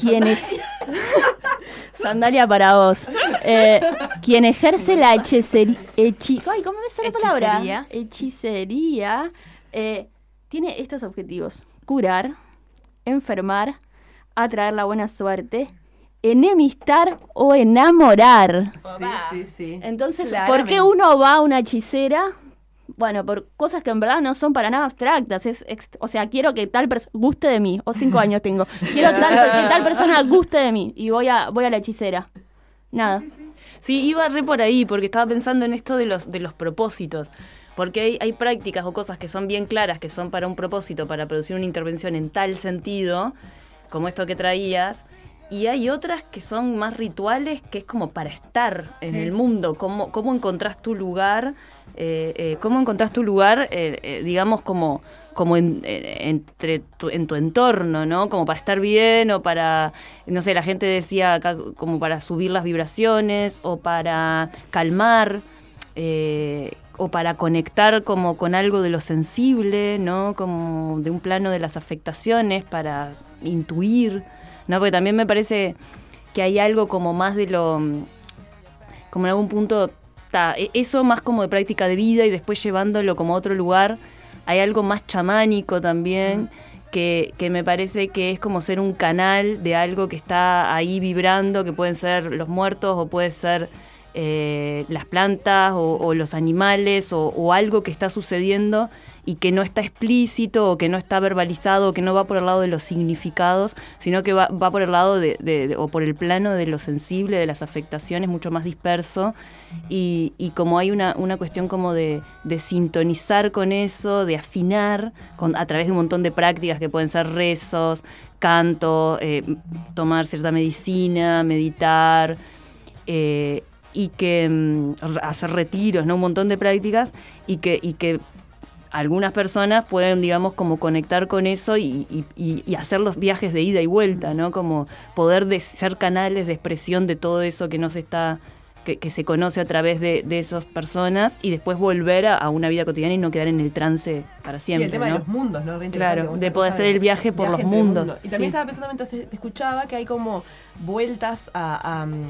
quien ej- sandalia para vos Eh, quien ejerce la hechicería ay cómo me sale la palabra Hechicería. eh, tiene estos objetivos curar enfermar atraer la buena suerte enemistar o enamorar Sí, sí, sí. entonces, ¿por qué uno va a una hechicera? Bueno, por cosas que en verdad no son para nada abstractas. Es, ex- o sea, quiero que tal persona guste de mí. O cinco años tengo. Quiero tal- que tal persona guste de mí. Y voy a, voy a la hechicera. Nada. Sí, iba re por ahí, porque estaba pensando en esto de los, de los propósitos. Porque hay, hay prácticas o cosas que son bien claras, que son para un propósito, para producir una intervención en tal sentido, como esto que traías. Y hay otras que son más rituales, que es como para estar en Sí. el mundo. ¿Cómo, cómo encontrás tu lugar? eh, eh, ¿Cómo encontrás tu lugar, eh, eh, digamos, como, como en, entre tu, en tu entorno, ¿no? Como para estar bien o para, no sé, la gente decía acá como para subir las vibraciones o para calmar. eh, o para conectar como con algo de lo sensible, ¿no? Como de un plano de las afectaciones, para intuir, ¿no? Porque también me parece que hay algo como más de lo, como en algún punto, ta, e- eso más como de práctica de vida y después llevándolo como a otro lugar, hay algo más chamánico también. Que, que me parece que es como ser un canal de algo que está ahí vibrando, que pueden ser los muertos o puede ser eh, las plantas o, o los animales o, o algo que está sucediendo y que no está explícito o que no está verbalizado o que no va por el lado de los significados, sino que va, va por el lado de, o por el plano de lo sensible, de las afectaciones, mucho más disperso. Y, y como hay una, una cuestión como de, de sintonizar con eso, de afinar a través de un montón de prácticas que pueden ser rezos, canto, eh, tomar cierta medicina, meditar eh, y que mm, hacer retiros, ¿no? Un montón de prácticas y que, y que algunas personas pueden, digamos, como conectar con eso y, y- y- y hacer los viajes de ida y vuelta, ¿no? Como poder de ser canales de expresión de todo eso que no se está que, que se conoce a través de, de esas personas y después volver a, a una vida cotidiana y no quedar en el trance para siempre. sí, el tema ¿no? de los mundos, ¿no? Claro, de poder hacer el viaje por los mundos. mundo. Y también Sí. estaba pensando mientras te escuchaba que hay como vueltas a, a, mm,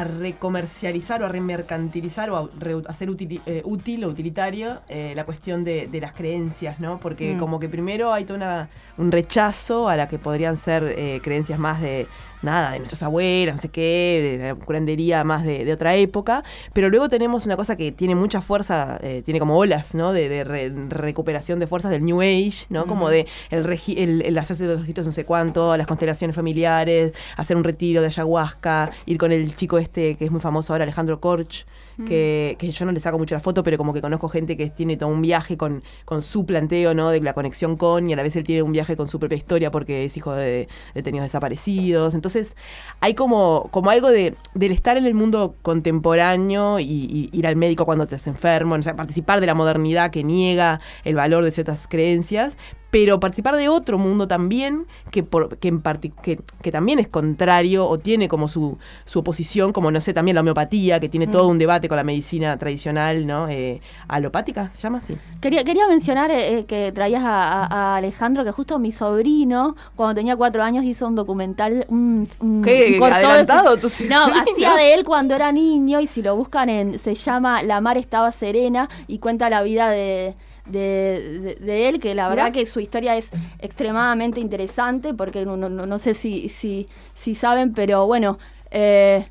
a recomercializar o a remercantilizar o a re- hacer útil, eh, útil o utilitario eh, la cuestión de, de las creencias, ¿no? Porque Mm. como que primero hay todo una, un rechazo a la que podrían ser eh, creencias más de nada, de nuestras abuelas, no sé qué, de la curandería más de, de otra época, pero luego tenemos una cosa que tiene mucha fuerza, eh, tiene como olas, ¿no? De, de re- recuperación de fuerzas del New Age, ¿no? Como de el, regi- el, el hacerse los registros no sé cuánto, las constelaciones familiares, hacer un retiro de ayahuasca, ir con el chico este que es muy famoso ahora, Alejandro Korch, que, yo no le saco mucho la foto, pero como que conozco gente que tiene todo un viaje con, con su planteo, ¿no? De la conexión con, y a la vez él tiene un viaje con su propia historia porque es hijo de detenidos desaparecidos. Entonces, hay como, como algo de, del estar en el mundo contemporáneo y, ir al médico cuando te haces enfermo, o sea, participar de la modernidad que niega el valor de ciertas creencias, pero participar de otro mundo también que, por, que, en parti- que, que también es contrario o tiene como su, su oposición, como no sé, también la homeopatía, que tiene Mm. todo un debate con la medicina tradicional, ¿no? Eh, alopática, ¿se llama? Sí. Quería, quería mencionar eh, eh, que traías a, Alejandro, que justo mi sobrino, cuando tenía cuatro años, hizo un documental. Un, un- Qué un adelantado No, hacía de él cuando era niño y si lo buscan en. Se llama La mar estaba serena y cuenta la vida de. De, de- de él, que la verdad que su historia es extremadamente interesante, porque no, no- no- sé si, si, si saben, pero bueno, eh,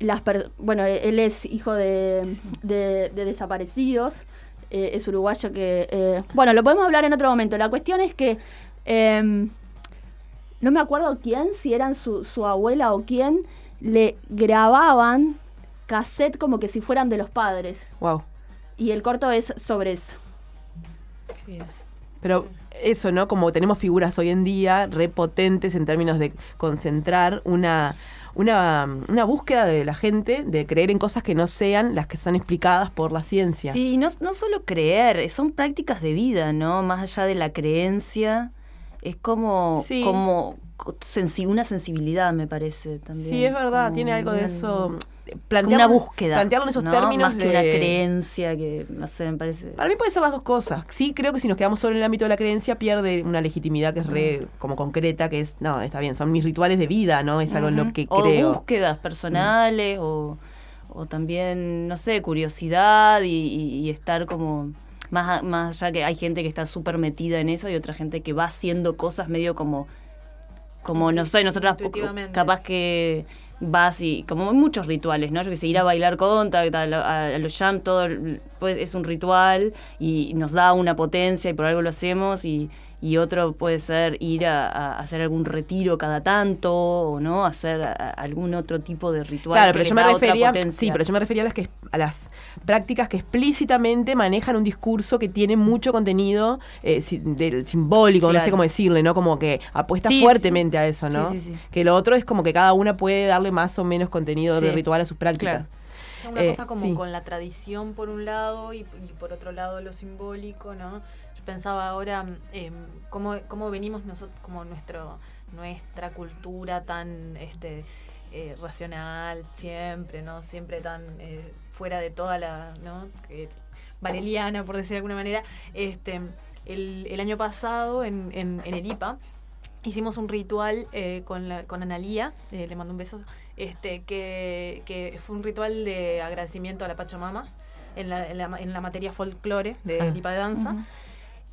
las per- bueno, él es hijo de, de- de desaparecidos, eh, es uruguayo que... eh, bueno, lo podemos hablar en otro momento. La cuestión es que... em, no me acuerdo quién, si eran su, su abuela o quién, le grababan cassette como que si fueran de los padres. Wow. Y el corto es sobre eso. Pero eso, ¿no? Como tenemos figuras hoy en día repotentes en términos de concentrar una, una, una búsqueda de la gente de creer en cosas que no sean las que están explicadas por la ciencia. Sí, no, no solo creer, son prácticas de vida, ¿no? Más allá de la creencia, es como, Sí. como co- sensi- una sensibilidad, me parece también. Sí, es verdad, Como tiene algo de eso. Plantearlo- una búsqueda. Plantearlo en esos ¿no? términos Más que una creencia, que no sé, me parece. Para mí puede ser las dos cosas. Sí, creo que si nos quedamos solo en el ámbito de la creencia, pierde una legitimidad que es re como concreta, que es, no, está bien, son mis rituales de vida, ¿no? Es algo en lo que o creo. búsquedas personales o, o también, no sé, curiosidad y, y- y estar como... Más, más allá que hay gente que está súper metida en eso y otra gente que va haciendo cosas medio como... Como, no sé, nosotras capaz que vas y... Como muchos rituales, ¿no? Yo que sé, ir a bailar conta, a, los jam, todo pues, es un ritual y nos da una potencia y por algo lo hacemos y, y otro puede ser ir a, a hacer algún retiro cada tanto o no hacer a- a algún otro tipo de ritual Claro, que pero yo me refería, sí, pero yo me refería a las que a las prácticas que explícitamente manejan un discurso que tiene mucho contenido eh, si- del simbólico, no sé cómo decirle, ¿no? Como que apuesta Sí, fuertemente a eso, ¿no? Sí, sí, sí. Que lo otro es como que cada una puede darle más o menos contenido de ritual a sus prácticas. Claro. Una Eh, cosa como sí. con la tradición por un lado y, y por otro lado lo simbólico, ¿no? Pensaba ahora em, cómo, cómo venimos nosotros, como nuestro, nuestra cultura tan este eh, racional siempre, ¿no? Siempre tan eh, fuera de toda la, ¿no? Vareliana, por decir de alguna manera. Este, el, el año pasado en, en, en Eripa hicimos un ritual eh, con, la, con Analía, eh, le mando un beso, este, que, que fue un ritual de agradecimiento a la Pachamama en la, en la, en la materia folclore de Ah. Lipa de Danza.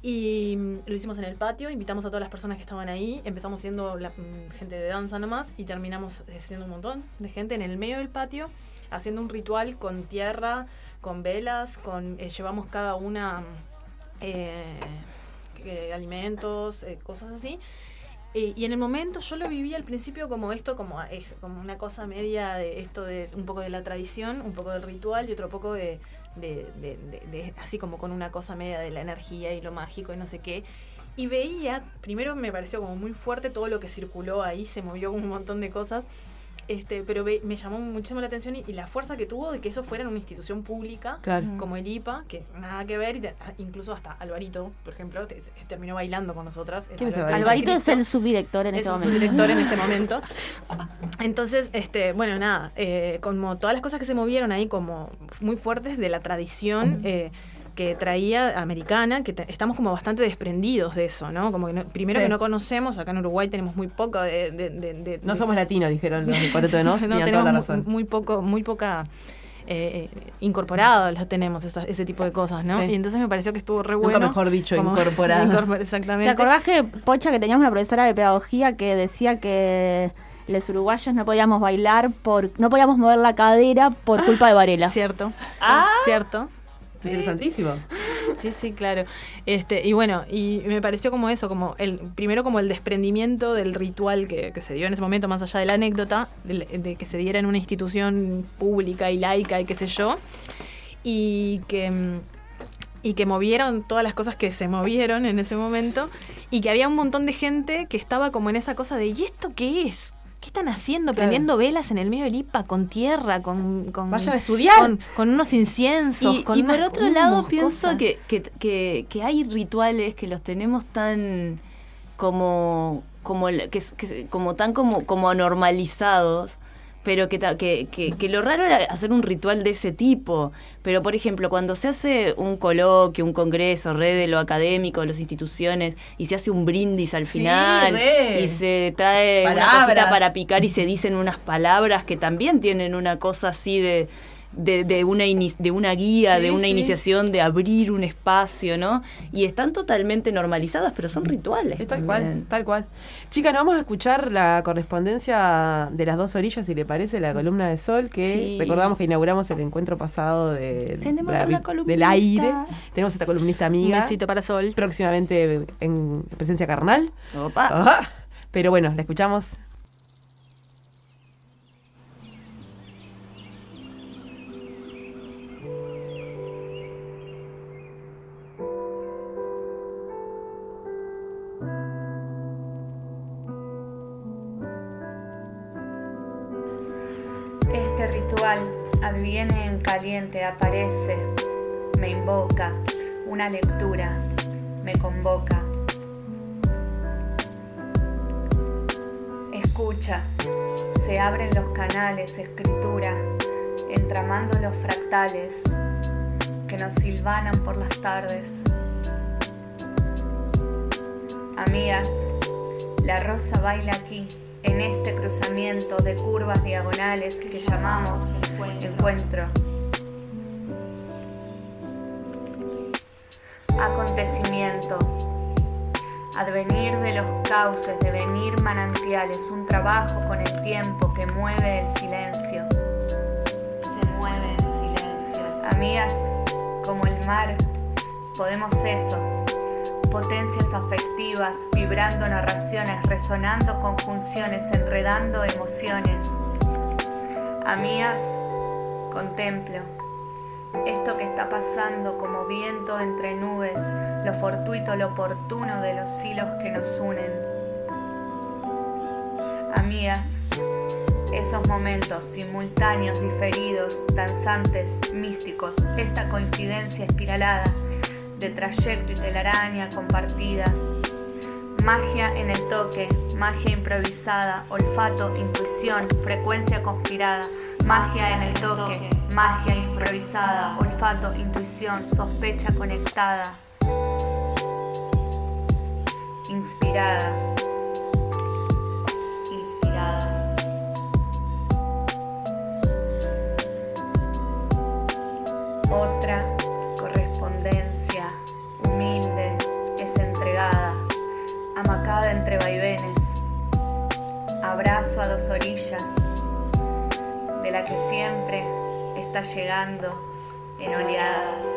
Y mm, lo hicimos en el patio, invitamos a todas las personas que estaban ahí, empezamos siendo la, mm, gente de danza nomás y terminamos eh, siendo un montón de gente en el medio del patio haciendo un ritual con tierra, con velas, con eh, llevamos cada una mm, eh, eh, alimentos, cosas así. Y en el momento yo lo viví al principio como esto, como, es, como una cosa media de esto de un poco de la tradición, un poco del ritual y otro poco de, de- de- de- así como con una cosa media de la energía y lo mágico y no sé qué. Y veía, primero me pareció como muy fuerte todo lo que circuló ahí, se movió como un montón de cosas. Este, pero ve- me llamó muchísimo la atención y, y la fuerza que tuvo de que eso fuera en una institución pública Claro. como el IPA, que nada que ver, y te- incluso hasta Alvarito, por ejemplo, te- terminó bailando con nosotras. ¿Quién es Alvarito Alvarito es el subdirector en Es este el momento. subdirector en este momento. Entonces, este, bueno, nada, eh, como todas las cosas que se movieron ahí como muy fuertes de la tradición eh, que traía americana, que estamos como bastante desprendidos de eso, ¿no? Como que no- primero Sí. que no conocemos, acá en Uruguay tenemos muy poco de... de- de- de- No de- somos latinos, dijeron los cuarteto de Nos, no, tenemos toda la razón. Muy, poco, muy poca eh, eh, incorporado las tenemos esa- ese tipo de cosas, ¿no? Sí. Y entonces me pareció que estuvo re Nunca bueno. mejor dicho, como- incorporado. incorpor- exactamente. ¿Te acordás que, Pocha, que teníamos una profesora de pedagogía que decía que los uruguayos no podíamos bailar, por no podíamos mover la cadera por culpa de Varela? Cierto. Ah. Cierto. Interesantísimo. Sí, sí, claro. Este, y bueno, y me pareció como eso, como el, primero como el desprendimiento del ritual que, que se dio en ese momento, más allá de la anécdota, de, de que se diera en una institución pública y laica y qué sé yo, y que y que movieron todas las cosas que se movieron en ese momento, y que había un montón de gente que estaba como en esa cosa de, ¿y esto qué es? ¿Qué están haciendo? Claro. Prendiendo velas en el medio del IPA con tierra, con... con Vayan a estudiar. Con, con unos inciensos, Y, con y por otro lado pienso que, que, que, que hay rituales que los tenemos tan como como que- como tan como como normalizados pero que, que, que, que lo raro era hacer un ritual de ese tipo. Pero, por ejemplo, cuando se hace un coloquio, un congreso, red de lo académico, de las instituciones, y se hace un brindis al Sí, final, re. y se trae una cosita para picar y se dicen unas palabras que también tienen una cosa así de, de, de una, de una guía, Sí, de una sí. iniciación, de abrir un espacio, ¿no? Y están totalmente normalizadas, pero son rituales. Es tal también. cual, tal cual. Chicas, nos vamos a escuchar la correspondencia de las dos orillas, si le parece, la columna de Sol, que Sí. recordamos que inauguramos el encuentro pasado de, Tenemos la- una del aire. Tenemos esta columnista amiga. Un besito para Sol. Próximamente en presencia carnal. Opa. Ajá. Pero bueno, la escuchamos. Adviene en caliente, aparece, me invoca, una lectura, me convoca. Escucha, se abren los canales, escritura, entramando los fractales que nos silvanan por las tardes. Amigas, la rosa baila aquí, en este cruzamiento de curvas diagonales que llamamos encuentro. Acontecimiento. Advenir de los cauces, devenir manantiales, un trabajo con el tiempo que mueve el silencio. Se mueve el silencio. Amigas, como el mar, podemos eso potencias afectivas, vibrando narraciones, resonando conjunciones, enredando emociones. Amigas, contemplo esto que está pasando como viento entre nubes, lo fortuito, lo oportuno de los hilos que nos unen. Amigas, esos momentos simultáneos, diferidos, danzantes, místicos, esta coincidencia espiralada de trayecto y telaraña compartida. Magia en el toque, magia improvisada, olfato, intuición, frecuencia conspirada. Magia en el toque, magia improvisada, olfato, intuición, sospecha conectada. Inspirada. Inspirada. Otra Abrazo a dos orillas, de la que siempre está llegando en oleadas.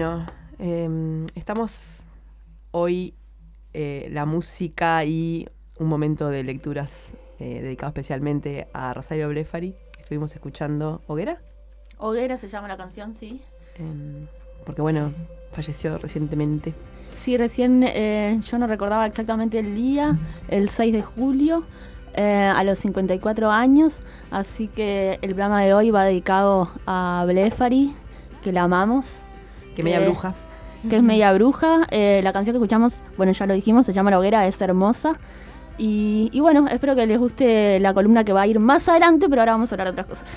Bueno, eh, estamos hoy eh, la música y un momento de lecturas eh, dedicado especialmente a Rosario Blefari. Estuvimos escuchando Hoguera, Hoguera se llama la canción, sí. em, porque bueno, falleció recientemente. Sí, recién eh, yo no recordaba exactamente el día, el 6 de julio, eh, a los 54 años. Así que el programa de hoy va dedicado a Blefari, que la amamos. Que media bruja. Que es media bruja. Eh, la canción que escuchamos, bueno, ya lo dijimos, se llama La Hoguera, es hermosa. Y, y bueno, espero que les guste la columna que va a ir más adelante, pero ahora vamos a hablar de otras cosas.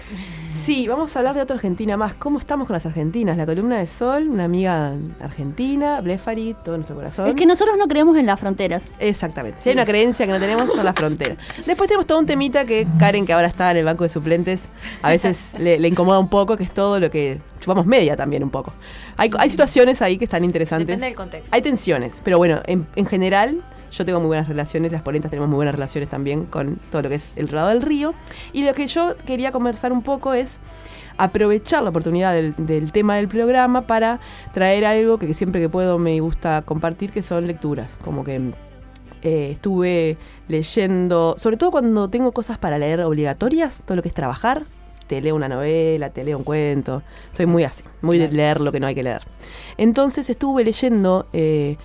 Sí, vamos a hablar de otra Argentina más. ¿Cómo estamos con las argentinas? La columna de Sol, una amiga argentina, Blefari, todo nuestro corazón. Es que nosotros no creemos en las fronteras. Exactamente. Si hay una creencia que no tenemos, son las fronteras. Después tenemos todo un temita que Karen, que ahora está en el banco de suplentes, a veces le, le incomoda un poco, que es todo lo que chupamos media también un poco. Hay, hay situaciones ahí que están interesantes. Depende del contexto. Hay tensiones, pero bueno, en, en general yo tengo muy buenas relaciones, las polentas tenemos muy buenas relaciones también con todo lo que es el lado del río. Y lo que yo quería conversar un poco es aprovechar la oportunidad del, del tema del programa para traer algo que, siempre que puedo me gusta compartir, que son lecturas. Como que eh, estuve leyendo, sobre todo cuando tengo cosas para leer obligatorias, todo lo que es trabajar, te leo una novela, te leo un cuento, soy muy así, muy de leer lo que no hay que leer. Entonces estuve leyendo eh,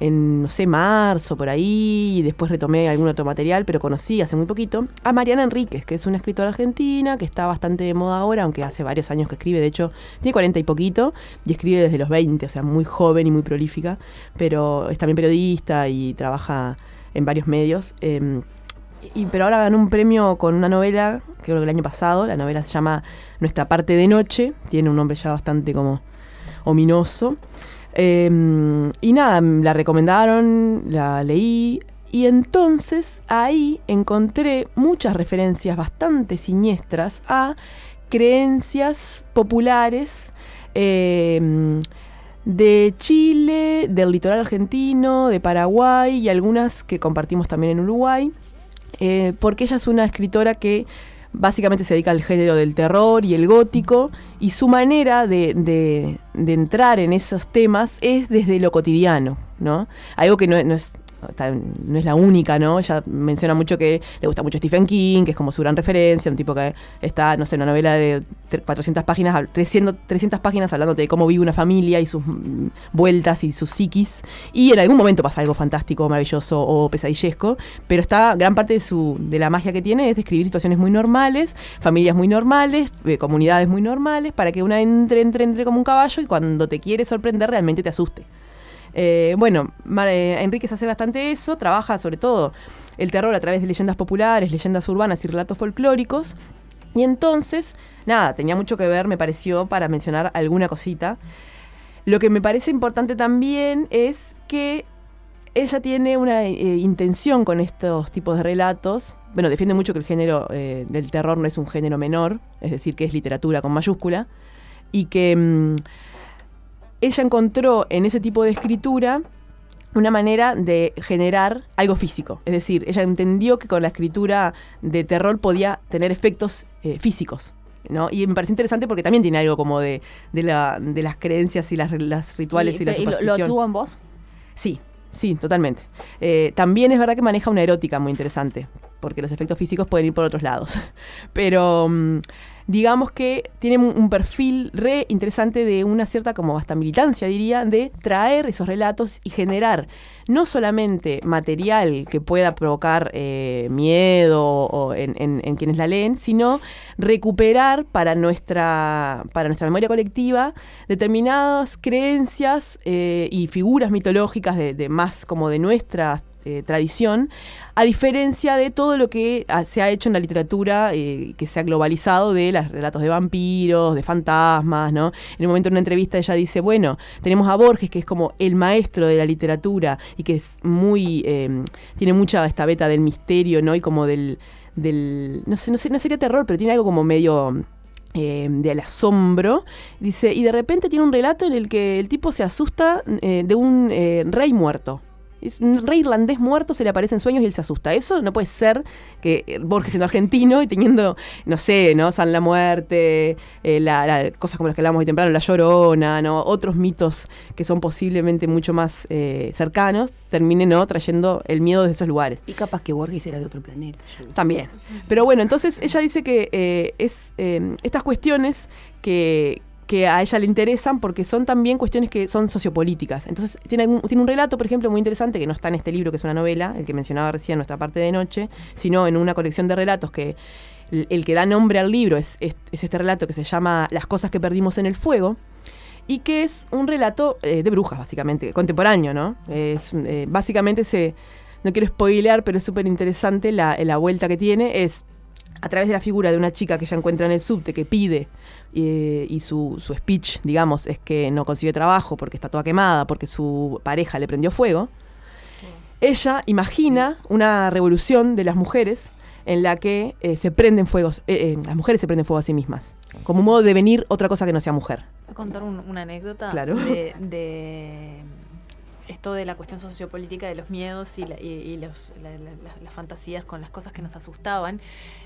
en, no sé, marzo, por ahí, y después retomé algún otro material, pero conocí hace muy poquito a Mariana Enríquez, que es una escritora argentina, que está bastante de moda ahora, aunque hace varios años que escribe, de hecho, tiene 40 y poquito, y escribe desde los 20, o sea, muy joven y muy prolífica, pero es también periodista y trabaja en varios medios. eh, y, pero ahora ganó un premio con una novela, creo que el año pasado, la novela se llama Nuestra parte de noche, tiene un nombre ya bastante como ominoso. Eh, y nada, la recomendaron, la leí, y entonces ahí encontré muchas referencias bastante siniestras a creencias populares eh, de Chile, del litoral argentino, de Paraguay y algunas que compartimos también en Uruguay, eh, porque ella es una escritora que básicamente se dedica al género del terror y el gótico, y su manera de, de- entrar en esos temas es desde lo cotidiano, ¿no? Algo que no, es no es la única, ¿no? Ella menciona mucho que le gusta mucho Stephen King, que es como su gran referencia, un tipo que está, no sé, una novela de 400 páginas, hab- 300, 300 páginas hablando de cómo vive una familia y sus mm, vueltas y sus psiquis, y en algún momento pasa algo fantástico, maravilloso o pesadillesco, pero está, gran parte de, su, de la magia que tiene es describir situaciones muy normales, familias muy normales, eh, comunidades muy normales, para que una entre, entre, entre como un caballo y cuando te quiere sorprender realmente te asuste. Eh, bueno, eh, Enríquez hace bastante eso, trabaja sobre todo el terror a través de leyendas populares, leyendas urbanas y relatos folclóricos. Y entonces, nada, tenía mucho que ver, me pareció, para mencionar alguna cosita. Lo que me parece importante también es que ella tiene una eh, intención con estos tipos de relatos. Bueno, defiende mucho que el género eh, del terror no es un género menor, es decir, que es literatura con mayúscula, y que mm, ella encontró en ese tipo de escritura una manera de generar algo físico. Es decir, ella entendió que con la escritura de terror podía tener efectos eh, físicos. ¿no? Y me pareció interesante porque también tiene algo como de, de, la- de las creencias y las, las rituales y, la ¿Y lo- superstición. ¿Lo tuvo en voz? Sí, sí, totalmente. Eh, también es verdad que maneja una erótica muy interesante, porque los efectos físicos pueden ir por otros lados. Pero mm, digamos que tiene un perfil re interesante de una cierta como hasta militancia, diría, de traer esos relatos y generar no solamente material que pueda provocar eh, miedo o en, en- en quienes la leen, sino recuperar para nuestra, para nuestra memoria colectiva determinadas creencias eh, y figuras mitológicas de, de más como de nuestra eh, tradición, a diferencia de todo lo que se ha hecho en la literatura eh, que se ha globalizado de los relatos de vampiros, de fantasmas, ¿no? En un momento en una entrevista ella dice, bueno, tenemos a Borges, que es como el maestro de la literatura y que es muy, eh, tiene mucha esta beta del misterio, ¿no? Y como del, del no sé, no sé, no sería terror, pero tiene algo como medio eh, del asombro. Dice, y de repente tiene un relato en el que el tipo se asusta de un rey muerto. Es un rey irlandés muerto, se le aparece en sueños y él se asusta. Eso no puede ser que eh, Borges siendo argentino y teniendo, no sé, ¿no? San la muerte, eh, la, la- cosas como las que hablábamos hoy temprano, la llorona, ¿no? Otros mitos que son posiblemente mucho más eh, cercanos, terminen, ¿no? Trayendo el miedo de esos lugares. Y capaz que Borges era de otro planeta. También. Pero bueno, entonces ella dice que eh, es eh, estas cuestiones que, que a ella le interesan porque son también cuestiones que son sociopolíticas. Entonces tiene, algún- tiene un relato, por ejemplo, muy interesante, que no está en este libro, que es una novela, el que mencionaba recién, nuestra parte de noche, sino en una colección de relatos que el, que da nombre al libro es, es- es este relato que se llama Las cosas que perdimos en el fuego y que es un relato eh, de brujas, básicamente, contemporáneo, ¿no? Es, eh, básicamente se, no quiero spoilear, pero es súper interesante la, la vuelta que tiene, es a través de la figura de una chica que ella encuentra en el subte, que pide, eh, y su, su speech, digamos, es que no consigue trabajo porque está toda quemada, porque su pareja le prendió fuego, ella imagina una revolución de las mujeres en la que eh, se prenden fuegos, eh, eh, las mujeres se prenden fuego a sí mismas, como un modo de venir otra cosa que no sea mujer. Voy a contar un- una anécdota Claro. de, de esto de la cuestión sociopolítica de los miedos y, la- y- y los- la- la- la- las fantasías con las cosas que nos asustaban.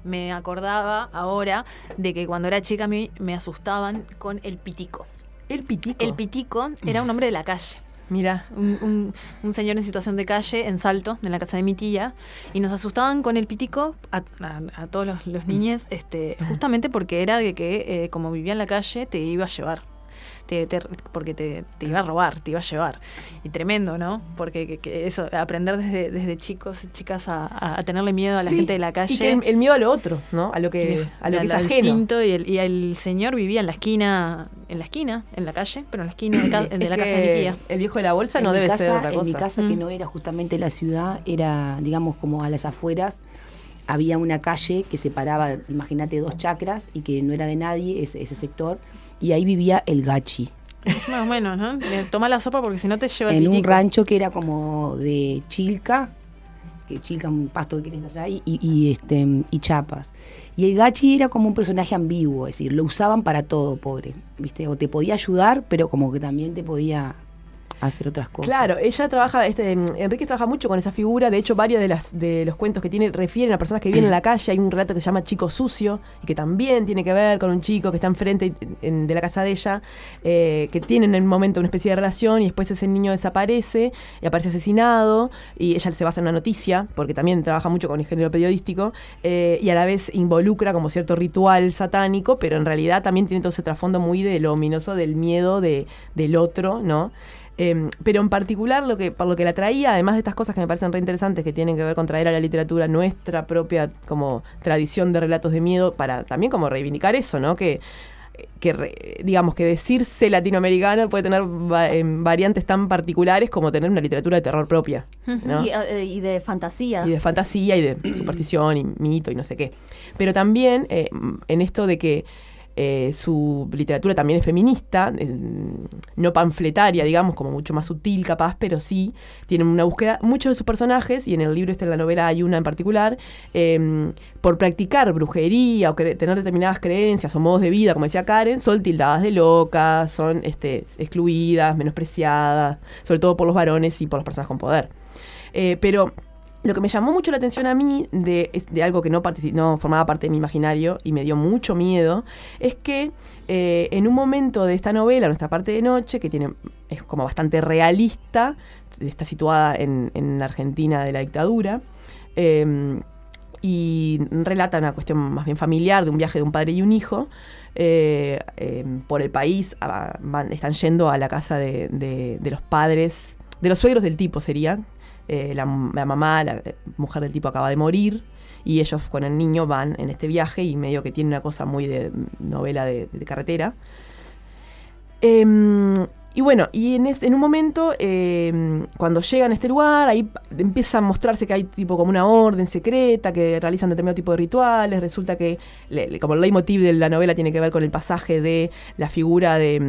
Me acordaba ahora de que cuando era chica a mí me asustaban con el pitico. ¿El pitico? El pitico era un hombre de la calle. Mira. Un, un- un señor en situación de calle en Salto, en la casa de mi tía, y nos asustaban con el pitico a, a- a todos los, los niños, este, justamente porque era de que, eh, como vivía en la calle, te iba a llevar. Te- te- porque te, te iba a robar, te iba a llevar. Y tremendo, ¿no? Porque que- que eso, aprender desde, desde chicos y chicas a, tenerle miedo a la Sí, gente de la calle. Y que el, el miedo a lo otro, ¿no? A lo que, a lo que es ajeno. y el, y el señor vivía en la esquina, en la esquina, en la calle, pero en la esquina de, ca- de la casa de mi tía. El viejo de la bolsa En no debe casa- ser otra cosa. En mi casa, Mm. que no era justamente la ciudad, era, digamos, como a las afueras, había una calle que separaba, imagínate, dos chacras y que no era de nadie ese, ese sector, y ahí vivía el gachi. Más o menos, ¿no? Toma la sopa porque si no te lleva el En un rancho que era como de Chilca, que Chilca un pasto que tienes allá, y, y, este, y Chapas. Y el gachi era como un personaje ambiguo, es decir, lo usaban para todo, pobre, ¿viste? O te podía ayudar, pero como que también te podía hacer otras cosas. Claro, ella trabaja, este, Enrique trabaja mucho con esa figura, de hecho varios de, las, de los cuentos que tiene refieren a personas que viven en la calle, hay un relato que se llama Chico Sucio, y que también tiene que ver con un chico que está enfrente en- de la casa de ella, eh, que tienen en un momento una especie de relación y después ese niño desaparece y aparece asesinado, y ella se basa en una noticia, porque también trabaja mucho con el género periodístico, eh, y a la vez involucra como cierto ritual satánico, pero en realidad también tiene todo ese trasfondo muy de lo ominoso del miedo de, del otro, ¿no? Eh, pero en particular lo que por lo que la traía, además de estas cosas que me parecen re interesantes que tienen que ver con traer a la literatura nuestra propia como tradición de relatos de miedo para también como reivindicar eso, ¿no? Que digamos que decirse latinoamericana puede tener em, variantes tan particulares como tener una literatura de terror propia, ¿no? Y, eh, y de fantasía. y de fantasía y de superstición y mito y no sé qué. Pero también eh, en esto de que eh, su literatura también es feminista, eh, no panfletaria, digamos, como mucho más sutil capaz, pero sí tiene una búsqueda, muchos de sus personajes, y en el libro este en la novela hay una en particular, eh, por practicar brujería o tener determinadas creencias o modos de vida, como decía Karen, son tildadas de locas, son este, excluidas, menospreciadas, sobre todo por los varones y por las personas con poder. Eh, pero lo que me llamó mucho la atención a mí de, algo que no, no formaba parte de mi imaginario y me dio mucho miedo, es que eh, en un momento de esta novela, nuestra parte de noche, que tiene, es como bastante realista, está situada en, en la Argentina de la dictadura, eh, y relata una cuestión más bien familiar de un viaje de un padre y un hijo eh, eh, por el país, están yendo a la casa de, de- los padres, de los suegros del tipo serían, eh, la, la mamá, la eh, mujer del tipo acaba de morir y ellos con el niño van en este viaje y medio que tiene una cosa muy de novela de, carretera. Em, y bueno, y en, un momento, em, cuando llegan a este lugar, ahí empieza a mostrarse que hay tipo como una orden secreta, que realizan determinado tipo de rituales. Resulta que, le- le- como el leitmotiv de la novela tiene que ver con el pasaje de la figura de,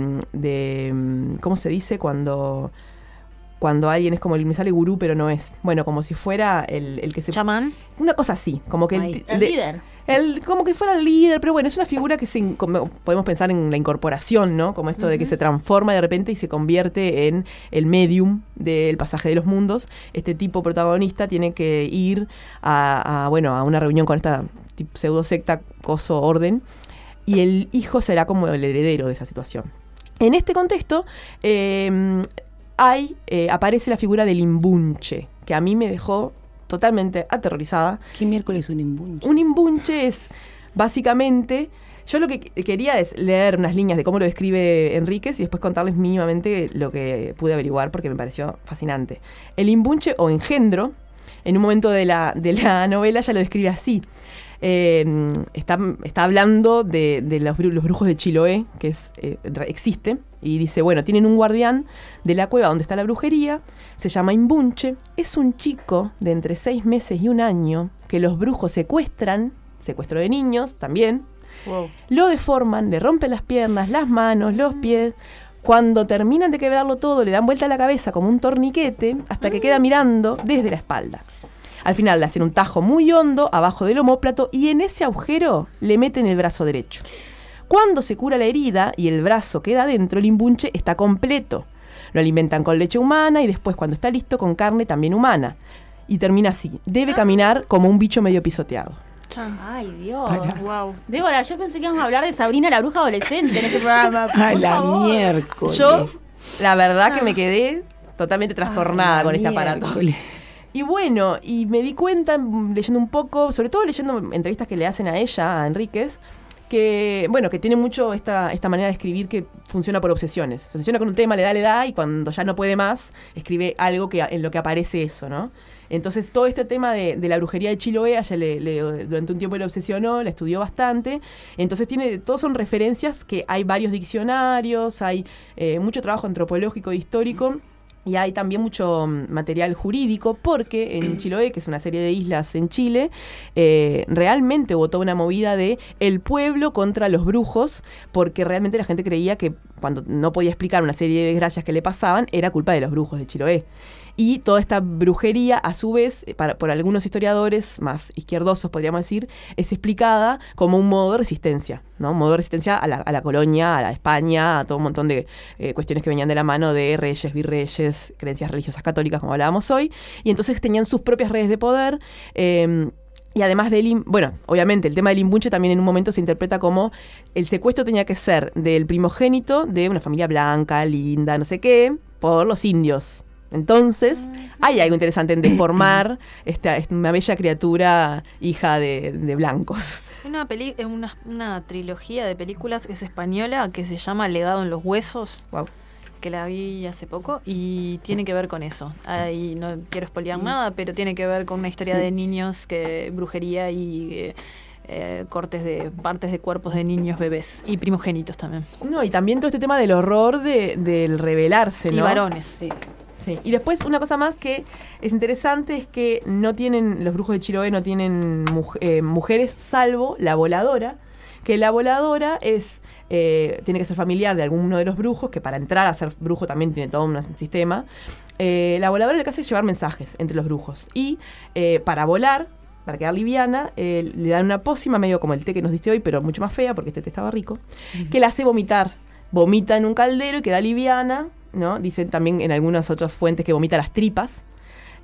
mm, ¿cómo se dice? Cuando cuando alguien es como el me sale gurú pero no es bueno como si fuera el, el que se chamán una cosa así como que El de- líder. el, como que fuera el líder, pero bueno, es una figura que se, podemos pensar en la incorporación, ¿no? Como esto de que se transforma de repente y se convierte en el medium del pasaje de los mundos. Este tipo protagonista tiene que ir a, a, bueno, a una reunión con esta pseudo secta, coso, orden, y el hijo será como el heredero de esa situación. En este contexto, eh, hay, eh, aparece la figura del imbunche, que a mí me dejó totalmente aterrorizada. ¿Qué miércoles un imbunche? Un imbunche es básicamente. Yo lo que qu- quería es leer unas líneas de cómo lo describe Enríquez y después contarles mínimamente lo que pude averiguar porque me pareció fascinante. El imbunche o engendro, en un momento de la, de la novela ya lo describe así. Eh, está, está hablando de, de los, bru- los brujos de Chiloé, que es, eh, existe, y dice, bueno, tienen un guardián de la cueva donde está la brujería, se llama Imbunche, es un chico de entre seis meses y un año que los brujos secuestran, secuestro de niños también, lo deforman, le rompen las piernas, las manos, los pies. Cuando terminan de quebrarlo todo, le dan vuelta a la cabeza como un torniquete hasta que queda mirando desde la espalda. Al final le hacen un tajo muy hondo abajo del omóplato y en ese agujero le meten el brazo derecho. Cuando se cura la herida y el brazo queda adentro, el imbunche está completo. Lo alimentan con leche humana y después, cuando está listo, con carne también humana. Y termina así. Debe caminar como un bicho medio pisoteado. Ay, Dios. Wow. Débora, yo pensé que íbamos a hablar de Sabrina la bruja adolescente en este programa. A Por la favor. miércoles. Yo, la verdad que me quedé totalmente trastornada Ay, con este aparato. Y bueno, y me di cuenta mm, leyendo un poco, sobre todo leyendo entrevistas que le hacen a ella, a Enríquez, que, bueno, que tiene mucho esta, esta manera de escribir que funciona por obsesiones. Se obsesiona con un tema, le da, le da, y cuando ya no puede más, escribe algo que, en lo que aparece eso, ¿no? Entonces, todo este tema de, la brujería de Chiloé, ella le, le- durante un tiempo le obsesionó, la estudió bastante. Entonces, tiene, todos son referencias que hay varios diccionarios, hay eh, mucho trabajo antropológico e histórico. Y hay también mucho mm, material jurídico porque en Chiloé, que es una serie de islas en Chile, eh, realmente toda una movida de el pueblo contra los brujos, porque realmente la gente creía que cuando no podía explicar una serie de desgracias que le pasaban, era culpa de los brujos de Chiloé. Y toda esta brujería, a su vez, eh, para- por algunos historiadores más izquierdosos, podríamos decir, es explicada como un modo de resistencia, ¿no? Modo de resistencia a la, a la colonia, a la España, a todo un montón de eh, cuestiones que venían de la mano de reyes, virreyes, creencias religiosas católicas, como hablábamos hoy. Y entonces tenían sus propias redes de poder. eh, y además del, bueno, obviamente el tema del imbunche también en un momento se interpreta como el secuestro tenía que ser del primogénito de una familia blanca, linda, no sé qué, por los indios. Entonces, hay algo interesante en deformar esta, esta- una bella criatura hija de, de blancos. Una, peli eh, una, una trilogía de películas que es española que se llama Legado en los Huesos. Que la vi hace poco y tiene que ver con eso. Ahí no quiero spoilear Mm. nada, pero tiene que ver con una historia Sí. de niños que brujería y eh, eh, cortes de partes de cuerpos de niños bebés y primogénitos también. No, y también todo este tema del horror de, del rebelarse, Y ¿no? varones. Sí. Y después una cosa más que es interesante es que no tienen, los brujos de Chiloé no tienen muj- eh, mujeres salvo la voladora, que la voladora es, eh, tiene que ser familiar de alguno de los brujos, que para entrar a ser brujo también tiene todo un sistema. Eh, la voladora lo que hace es llevar mensajes entre los brujos. Y para volar, para quedar liviana, le dan una pócima medio como el té que nos diste hoy, pero mucho más fea porque este té estaba rico, que la hace vomitar. Vomita en un caldero y queda liviana, ¿no? Dicen también en algunas otras fuentes que vomita las tripas.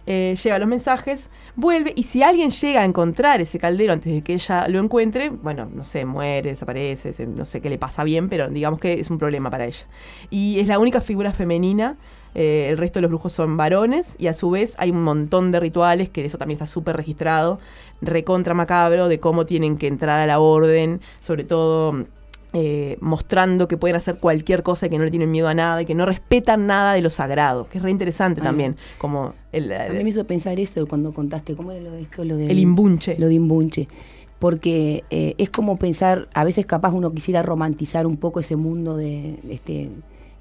Eh, llega los mensajes, vuelve, y si alguien llega a encontrar ese caldero antes de que ella lo encuentre, bueno, no sé, muere, desaparece, no sé qué le pasa bien, pero digamos que es un problema para ella. Y es la única figura femenina, eh, el resto de los brujos son varones, y a su vez hay un montón de rituales, que de eso también está súper registrado, recontra macabro, de cómo tienen que entrar a la orden, sobre todo eh, mostrando que pueden hacer cualquier cosa y que no le tienen miedo a nada y que no respetan nada de lo sagrado, que es re interesante Ay. también, como el, A mí me hizo pensar eso cuando contaste, ¿cómo era lo de esto? Lo de, El imbunche. Lo de imbunche. Porque eh, es como pensar, a veces capaz uno quisiera romantizar un poco ese mundo de, este,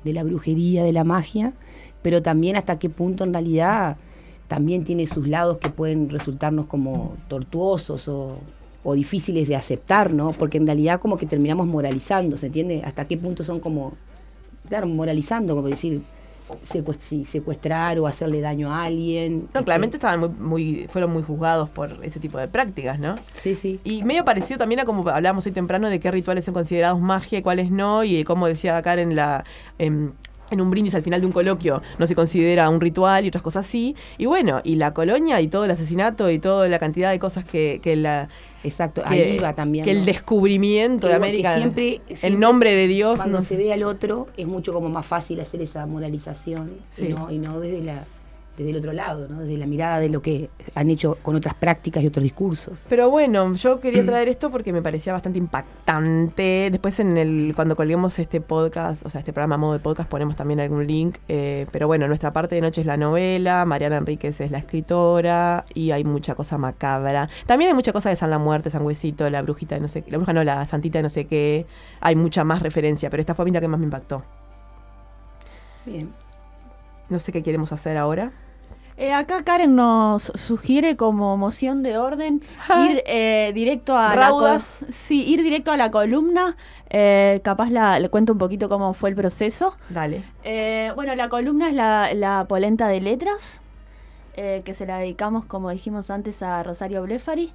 de la brujería, de la magia, pero también hasta qué punto en realidad también tiene sus lados que pueden resultarnos como tortuosos o, o difíciles de aceptar, ¿no? Porque en realidad como que terminamos moralizando, ¿se entiende? Hasta qué punto son como, claro, moralizando, como decir, secuestrar o hacerle daño a alguien. No, claramente estaban muy, muy, fueron muy juzgados por ese tipo de prácticas, ¿no? Sí, sí. Y medio parecido también a como hablábamos hoy temprano de qué rituales son considerados magia y cuáles no, y como decía Karen la en un brindis al final de un coloquio no se considera un ritual y otras cosas sí. Y bueno, y la colonia y todo el asesinato y toda la cantidad de cosas que, que la... Exacto, que, ahí va también. Que ¿no? el descubrimiento Que de América, siempre- siempre nombre de Dios, Cuando no se ve al otro es mucho como más fácil hacer esa moralización Sí. y, no, y no desde la desde el otro lado, ¿no? desde la mirada de lo que han hecho con otras prácticas y otros discursos. Pero bueno, yo quería traer esto porque me parecía bastante impactante. Después en el cuando colguemos este podcast, o sea, este programa a modo de podcast, ponemos también algún link. eh, pero bueno, nuestra parte de noche es la novela, Mariana Enríquez es la escritora y hay mucha cosa macabra. También hay mucha cosa de San la Muerte, San Huesito, la brujita de no sé la bruja no, la santita de no sé qué. Hay mucha más referencia, pero esta fue a mí la que más me impactó. Bien. No sé qué queremos hacer ahora. Eh, acá Karen nos sugiere como moción de orden ir eh, directo a la Raudas. col- sí, ir directo a la columna. Eh, capaz la, le cuento un poquito cómo fue el proceso. Dale. Eh, bueno, la columna es la, la polenta de letras, eh, que se la dedicamos, como dijimos antes, a Rosario Blefari.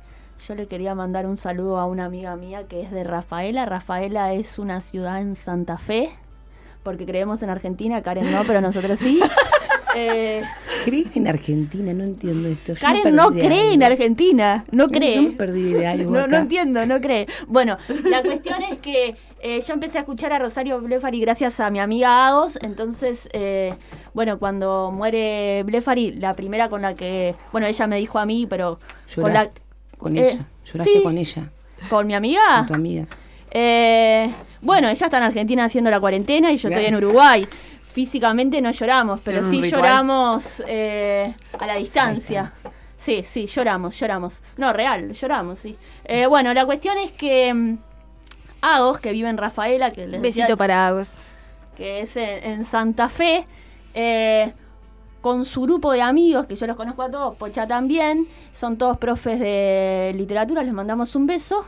Yo le quería mandar un saludo a una amiga mía que es de Rafaela. Rafaela es una ciudad en Santa Fe, porque creemos en Argentina, Karen no, pero nosotros sí. Eh, ¿Creen en Argentina? No entiendo esto. Yo Karen no cree en. Argentina, no cree. Yo me perdí de algo No, acá. no entiendo, no cree. Bueno, la cuestión es que eh, yo empecé a escuchar a Rosario Blefari gracias a mi amiga Agos. Entonces, eh, bueno, cuando muere Blefari, la primera con la que. Bueno, ella me dijo a mí, pero. Con, la, con eh, ella. Lloraste sí, con ella. ¿Con mi amiga? Con tu amiga. Eh, bueno, ella está en Argentina haciendo la cuarentena y yo estoy en Uruguay. Físicamente no lloramos, pero sí ritual. lloramos eh, a la distancia. Sí, sí, lloramos, lloramos. No, real, lloramos, sí. Eh, bueno, la cuestión es que mm, Agos, que vive en Rafaela, que les Besito decía- para Agos. que es en, en Santa Fe, eh, con su grupo de amigos, que yo los conozco a todos, Pocha también, son todos profes de literatura, les mandamos un beso.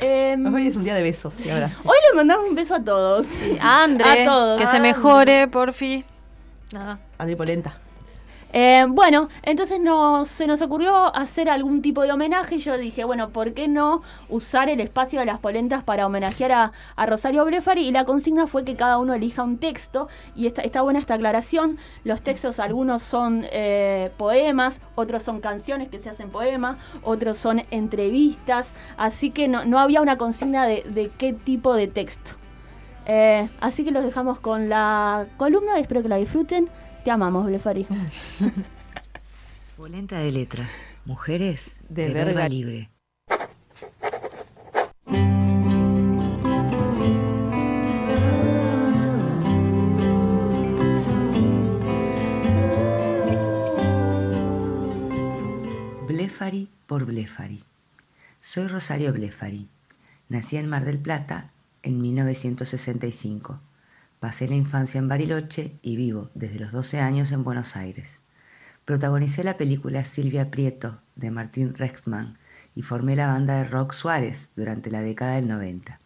Eh, Hoy es un día de besos y abrazos. Hoy les mandamos un beso a todos. A André, A todos. que A se André. mejore, porfi. Nada. André Polenta. Eh, bueno, entonces nos, se nos ocurrió hacer algún tipo de homenaje y yo dije, bueno, ¿por qué no usar el espacio de las polentas para homenajear a, Rosario Blefari? Y la consigna fue que cada uno elija un texto y está, buena esta aclaración. Los textos, algunos son eh, poemas, otros son canciones que se hacen poemas, otros son entrevistas, así que no, había una consigna de, de qué tipo de texto. Eh, así que los dejamos con la columna, espero que la disfruten. Te amamos, Blefari. Polenta de letras. Mujeres De de, verga verga libre. Blefari por Blefari. Soy Rosario Blefari. Nací en Mar del Plata en 1965. Pasé la infancia en Bariloche y vivo desde los 12 años en Buenos Aires. Protagonicé la película Silvia Prieto de Martín Rexman y formé la banda de rock Suárez durante la década del 90.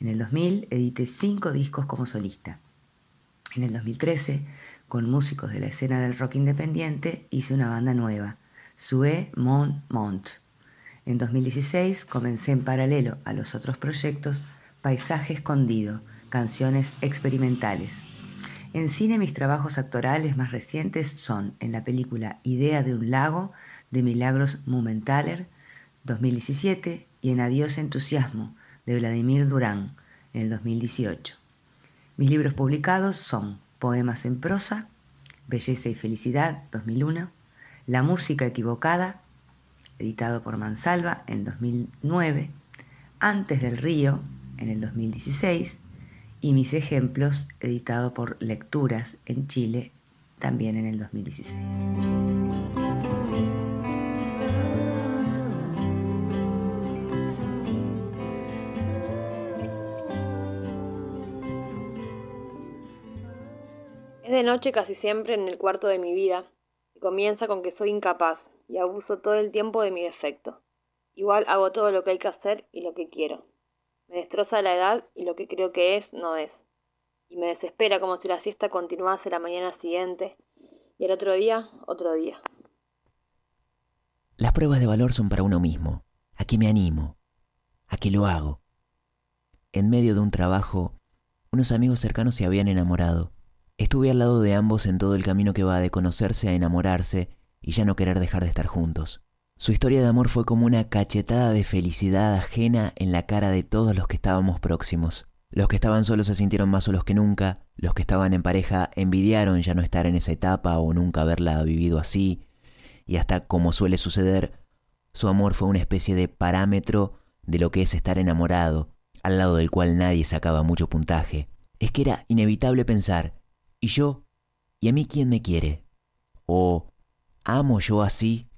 En el 2000 edité cinco discos como solista. En el 2013, con músicos de la escena del rock independiente, hice una banda nueva, Sue Mont Mont. En 2016 comencé en paralelo a los otros proyectos Paisaje Escondido, canciones experimentales. En cine mis trabajos actorales más recientes son en la película Idea de un lago de Milagros Mumenthaler 2017 y en Adiós Entusiasmo de Vladimir Durán en el 2018. Mis libros publicados son Poemas en prosa, Belleza y Felicidad 2001, La música equivocada, editado por Mansalva en 2009, Antes del río en el 2016 y Mis ejemplos, editado por Lecturas en Chile también en el 2016. Es de noche casi siempre en el cuarto de mi vida, y comienza con que soy incapaz y abuso todo el tiempo de mi defecto. Igual hago todo lo que hay que hacer y lo que quiero. Me destroza la edad y lo que creo que es no es. y me desespera como si la siesta continuase la mañana siguiente y el otro día, otro día. Las pruebas de valor son para uno mismo. ¿A qué me animo? ¿A qué lo hago? En medio de un trabajo, unos amigos cercanos se habían enamorado. Estuve al lado de ambos en todo el camino que va de conocerse a enamorarse y ya no querer dejar de estar juntos. Su historia de amor fue como una cachetada de felicidad ajena en la cara de todos los que estábamos próximos. Los que estaban solos se sintieron más solos que nunca, los que estaban en pareja envidiaron ya no estar en esa etapa o nunca haberla vivido así, y hasta como suele suceder, su amor fue una especie de parámetro de lo que es estar enamorado, al lado del cual nadie sacaba mucho puntaje. Es que era inevitable pensar, ¿y yo? ¿Y a mí quién me quiere? ¿O amo yo así?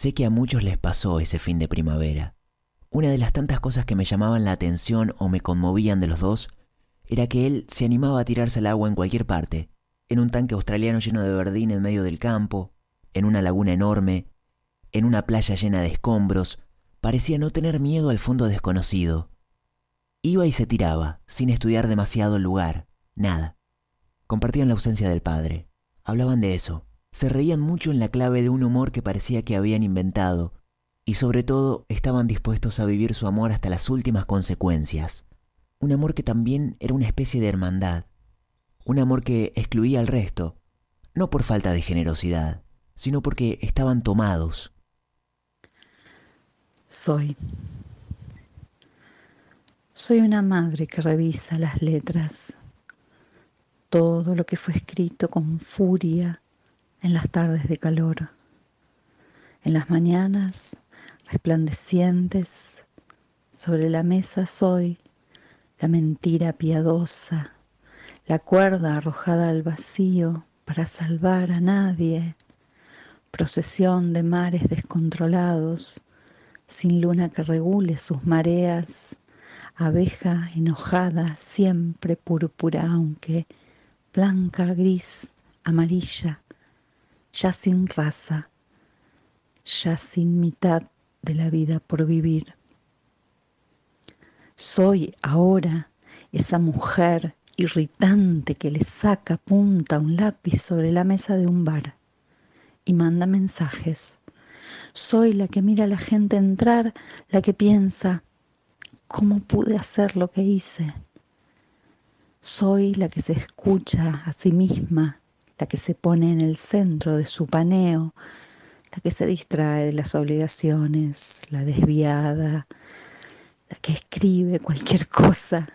Sé que a muchos les pasó ese fin de primavera. Una de las tantas cosas que me llamaban la atención o me conmovían de los dos era que él se animaba a tirarse al agua en cualquier parte, en un tanque australiano lleno de verdín en medio del campo, en una laguna enorme, en una playa llena de escombros, parecía no tener miedo al fondo desconocido. Iba y se tiraba, sin estudiar demasiado el lugar, nada. Compartían la ausencia del padre, hablaban de eso, se reían mucho en la clave de un humor que parecía que habían inventado, y sobre todo estaban dispuestos a vivir su amor hasta las últimas consecuencias. Un amor que también era una especie de hermandad, un amor que excluía al resto, no por falta de generosidad, sino porque estaban tomados. Soy. Soy una madre que revisa las letras, todo lo que fue escrito con furia en las tardes de calor, en las mañanas resplandecientes, sobre la mesa soy la mentira piadosa, la cuerda arrojada al vacío para salvar a nadie, procesión de mares descontrolados, sin luna que regule sus mareas, abeja enojada, siempre púrpura, aunque blanca, gris, amarilla, ya sin raza, ya sin mitad de la vida por vivir. Soy ahora esa mujer irritante que le saca punta un lápiz sobre la mesa de un bar y manda mensajes. Soy la que mira a la gente entrar, la que piensa, ¿cómo pude hacer lo que hice? Soy la que se escucha a sí misma, la que se pone en el centro de su paneo, la que se distrae de las obligaciones, la desviada, la que escribe cualquier cosa,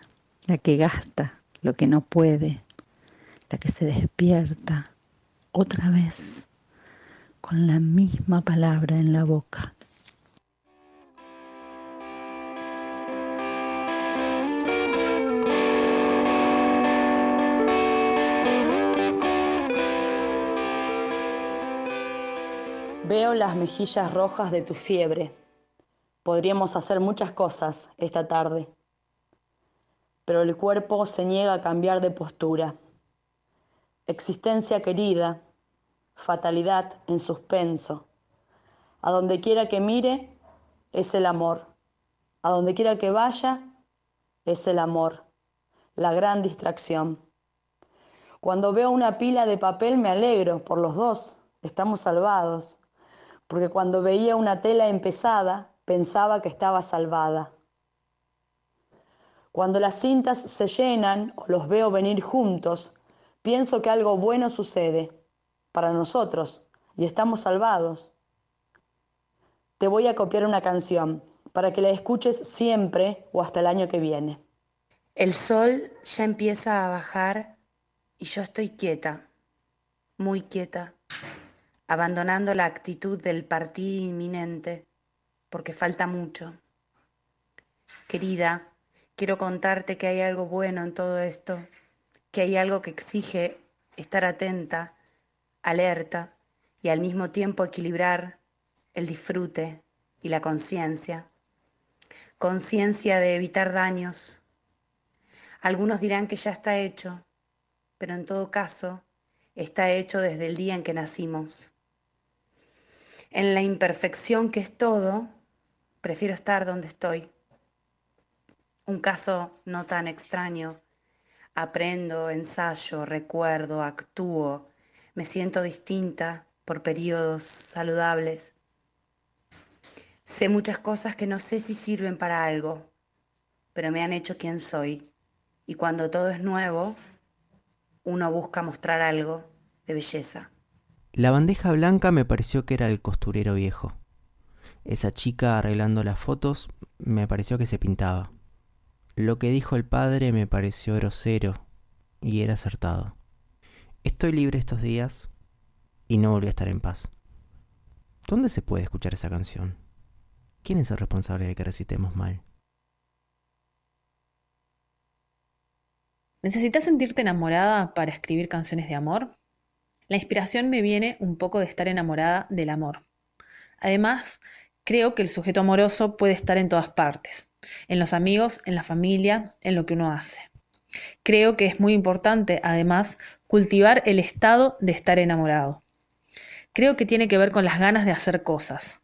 la que gasta lo que no puede, la que se despierta otra vez con la misma palabra en la boca. Veo las mejillas rojas de tu fiebre. Podríamos hacer muchas cosas esta tarde, pero el cuerpo se niega a cambiar de postura. Existencia querida, fatalidad en suspenso. A donde quiera que mire, es el amor. A donde quiera que vaya, es el amor. La gran distracción. Cuando veo una pila de papel me alegro por los dos. Estamos salvados porque cuando veía una tela empezada pensaba que estaba salvada. Cuando las cintas se llenan o los veo venir juntos, pienso que algo bueno sucede para nosotros y estamos salvados. Te voy a copiar una canción para que la escuches siempre o hasta el año que viene. El sol ya empieza a bajar y yo estoy quieta, muy quieta abandonando la actitud del partir inminente, porque falta mucho. Querida, quiero contarte que hay algo bueno en todo esto, que hay algo que exige estar atenta, alerta y al mismo tiempo equilibrar el disfrute y la conciencia. Conciencia de evitar daños. Algunos dirán que ya está hecho, pero en todo caso está hecho desde el día en que nacimos. En la imperfección que es todo, prefiero estar donde estoy. Un caso no tan extraño. Aprendo, ensayo, recuerdo, actúo. Me siento distinta por periodos saludables. Sé muchas cosas que no sé si sirven para algo, pero me han hecho quien soy. Y cuando todo es nuevo, uno busca mostrar algo de belleza. La bandeja blanca me pareció que era el costurero viejo. Esa chica arreglando las fotos me pareció que se pintaba. Lo que dijo el padre me pareció grosero y era acertado. Estoy libre estos días y no volví a estar en paz. ¿Dónde se puede escuchar esa canción? ¿Quién es el responsable de que recitemos mal? ¿Necesitas sentirte enamorada para escribir canciones de amor? La inspiración me viene un poco de estar enamorada del amor. Además, creo que el sujeto amoroso puede estar en todas partes, en los amigos, en la familia, en lo que uno hace. Creo que es muy importante, además, cultivar el estado de estar enamorado. Creo que tiene que ver con las ganas de hacer cosas.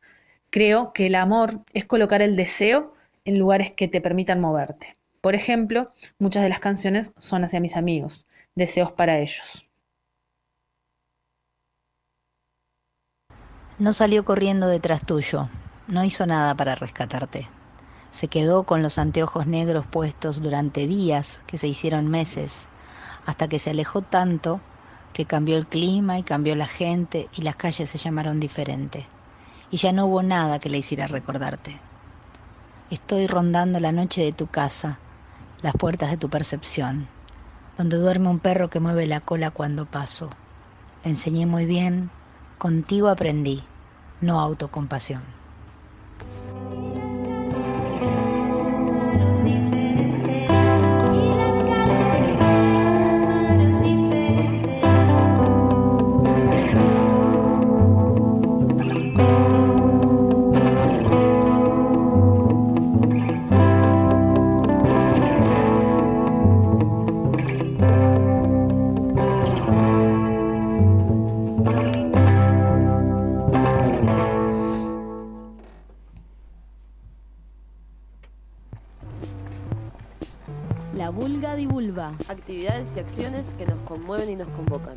Creo que el amor es colocar el deseo en lugares que te permitan moverte. Por ejemplo, muchas de las canciones son hacia mis amigos, deseos para ellos. No salió corriendo detrás tuyo, no hizo nada para rescatarte. Se quedó con los anteojos negros puestos durante días que se hicieron meses, hasta que se alejó tanto que cambió el clima y cambió la gente y las calles se llamaron diferente. Y ya no hubo nada que le hiciera recordarte. Estoy rondando la noche de tu casa, las puertas de tu percepción, donde duerme un perro que mueve la cola cuando paso. Le enseñé muy bien, contigo aprendí, no autocompasión. Y nos convocan.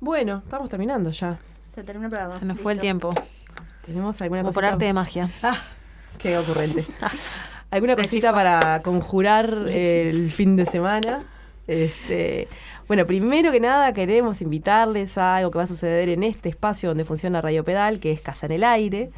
Bueno, estamos terminando ya. Se terminó el programa. Se nos fue el tiempo. ¿Tenemos alguna Como por cosita? arte de magia. Ah, qué ocurrente. ¿Alguna cosita para conjurar el fin de semana? Este, bueno, primero que nada queremos invitarles a algo que va a suceder en este espacio donde funciona Radio Pedal, que es Casa en el Aire,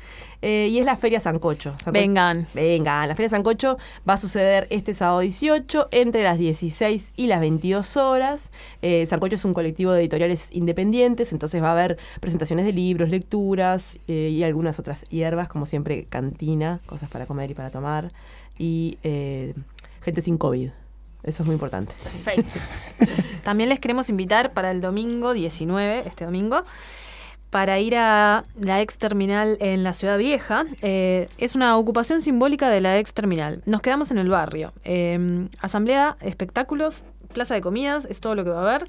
eh, y es la Feria Sancocho. Sanco- Vengan. Vengan, la Feria Sancocho va a suceder este sábado 18 entre las 16 y las 22 horas. Eh, Sancocho es un colectivo de editoriales independientes, entonces va a haber presentaciones de libros, lecturas eh, y algunas otras hierbas, como siempre cantina, cosas para comer y para tomar, y eh, gente sin COVID. Eso es muy importante. También les queremos invitar para el domingo 19, este domingo, para ir a la ex terminal en la Ciudad Vieja. Eh, es una ocupación simbólica de la ex terminal. Nos quedamos en el barrio. Eh, asamblea, espectáculos, plaza de comidas, es todo lo que va a haber.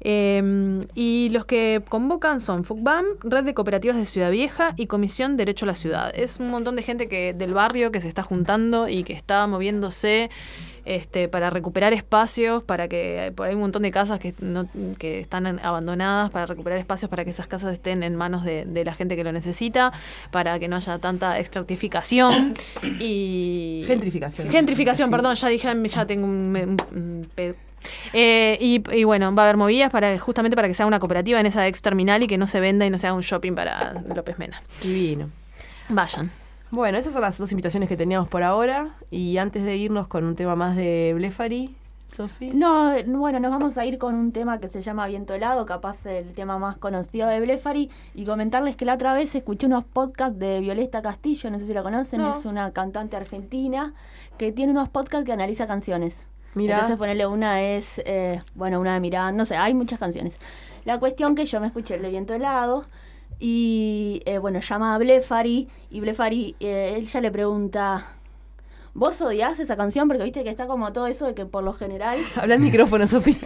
Eh, y los que convocan son FUCBAM, Red de Cooperativas de Ciudad Vieja y Comisión Derecho a la Ciudad. Es un montón de gente que del barrio que se está juntando y que está moviéndose este, para recuperar espacios, para que por ahí hay un montón de casas que, no, que están abandonadas, para recuperar espacios para que esas casas estén en manos de, de la gente que lo necesita, para que no haya tanta extractificación y... Gentrificación. Gentrificación, Sí. perdón, ya dije, ya tengo un... un- un pe- eh, y, y bueno, va a haber movidas para justamente para que sea una cooperativa en esa ex terminal y que no se venda y no se haga un shopping para López Mena. Divino. Vayan. Bueno, esas son las dos invitaciones que teníamos por ahora. Y antes de irnos con un tema más de Blefari, Sofi. No, bueno, nos vamos a ir con un tema que se llama Viento helado, capaz el tema más conocido de Blefari, y comentarles que la otra vez escuché unos podcasts de Violeta Castillo, no sé si la conocen, No. es una cantante argentina que tiene unos podcasts que analiza canciones. Mirá. Entonces ponerle una es, eh, bueno, una de Miranda, no sé, hay muchas canciones. La cuestión que yo me escuché el de Viento helado, y eh, bueno, llama a Blefari, y Blefari, eh, él ya le pregunta... ¿Vos odias esa canción? Porque viste que está como todo eso de que por lo general Habla al micrófono, Sofía.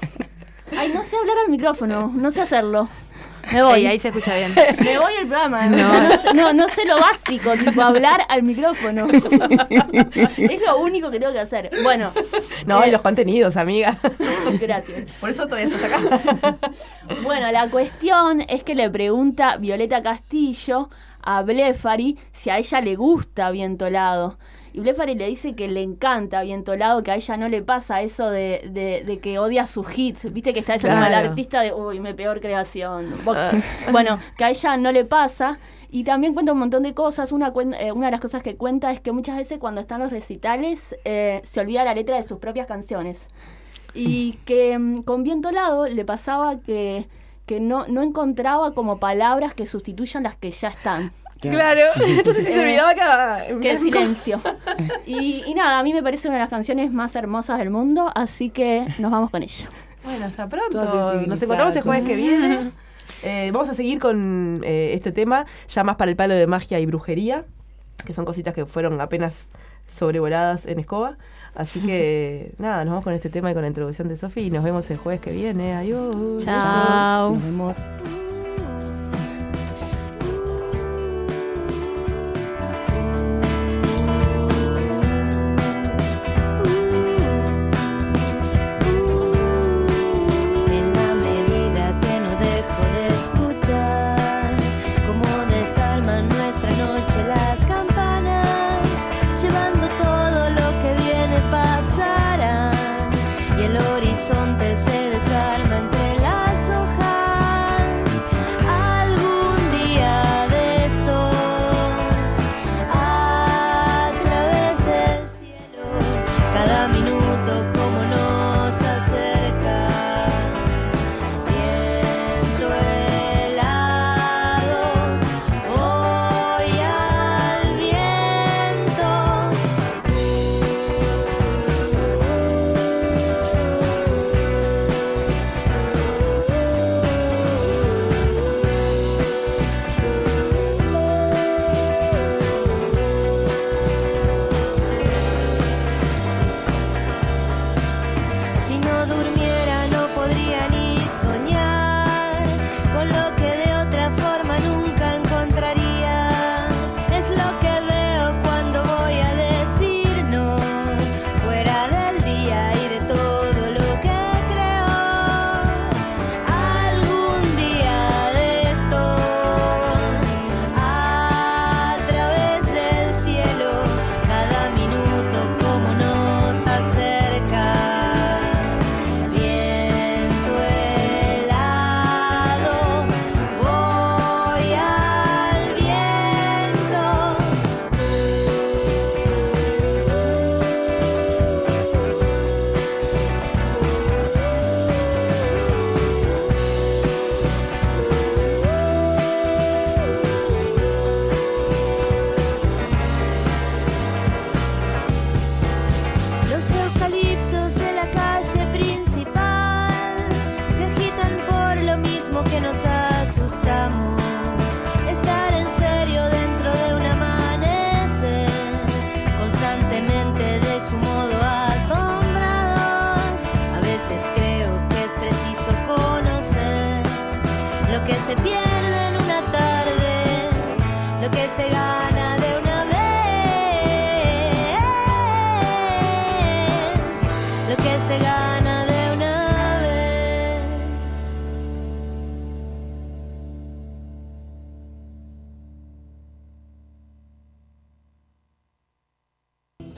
Ay, no sé hablar al micrófono, no sé hacerlo. Me voy. Ahí se escucha bien. Me voy al programa. No. no, no sé lo básico, tipo hablar al micrófono. es lo único que tengo que hacer. Bueno. No, eh, y los contenidos, amiga. Gracias. Por eso todavía estás acá. Bueno, la cuestión es que le pregunta Violeta Castillo a Blefari si a ella le gusta Vientolado. Y Blefari le dice que le encanta Vientolado, que a ella no le pasa eso de, de- de que odia sus hits. Viste que está del Claro. artista de, uy, mi peor creación. Ah. Bueno, que a ella no le pasa. Y también cuenta un montón de cosas. Una, eh, una de las cosas que cuenta es que muchas veces cuando están los recitales eh, se olvida la letra de sus propias canciones. Y que mm, con Viento Lado le pasaba que, que no, no encontraba como palabras que sustituyan las que ya están. Claro, entonces se olvidaba que blanco. silencio. Y, y nada, a mí me parece una de las canciones más hermosas del mundo, así que nos vamos con ella. Bueno, hasta pronto. Nos encontramos el jueves que viene. Eh, vamos a seguir con eh, este tema, ya más para el palo de magia y brujería, que son cositas que fueron apenas sobrevoladas en escoba. Así que nada, nos vamos con este tema y con la introducción de Sofi y nos vemos el jueves que viene. Adiós. Chao. Nos vemos. Noche las campanas,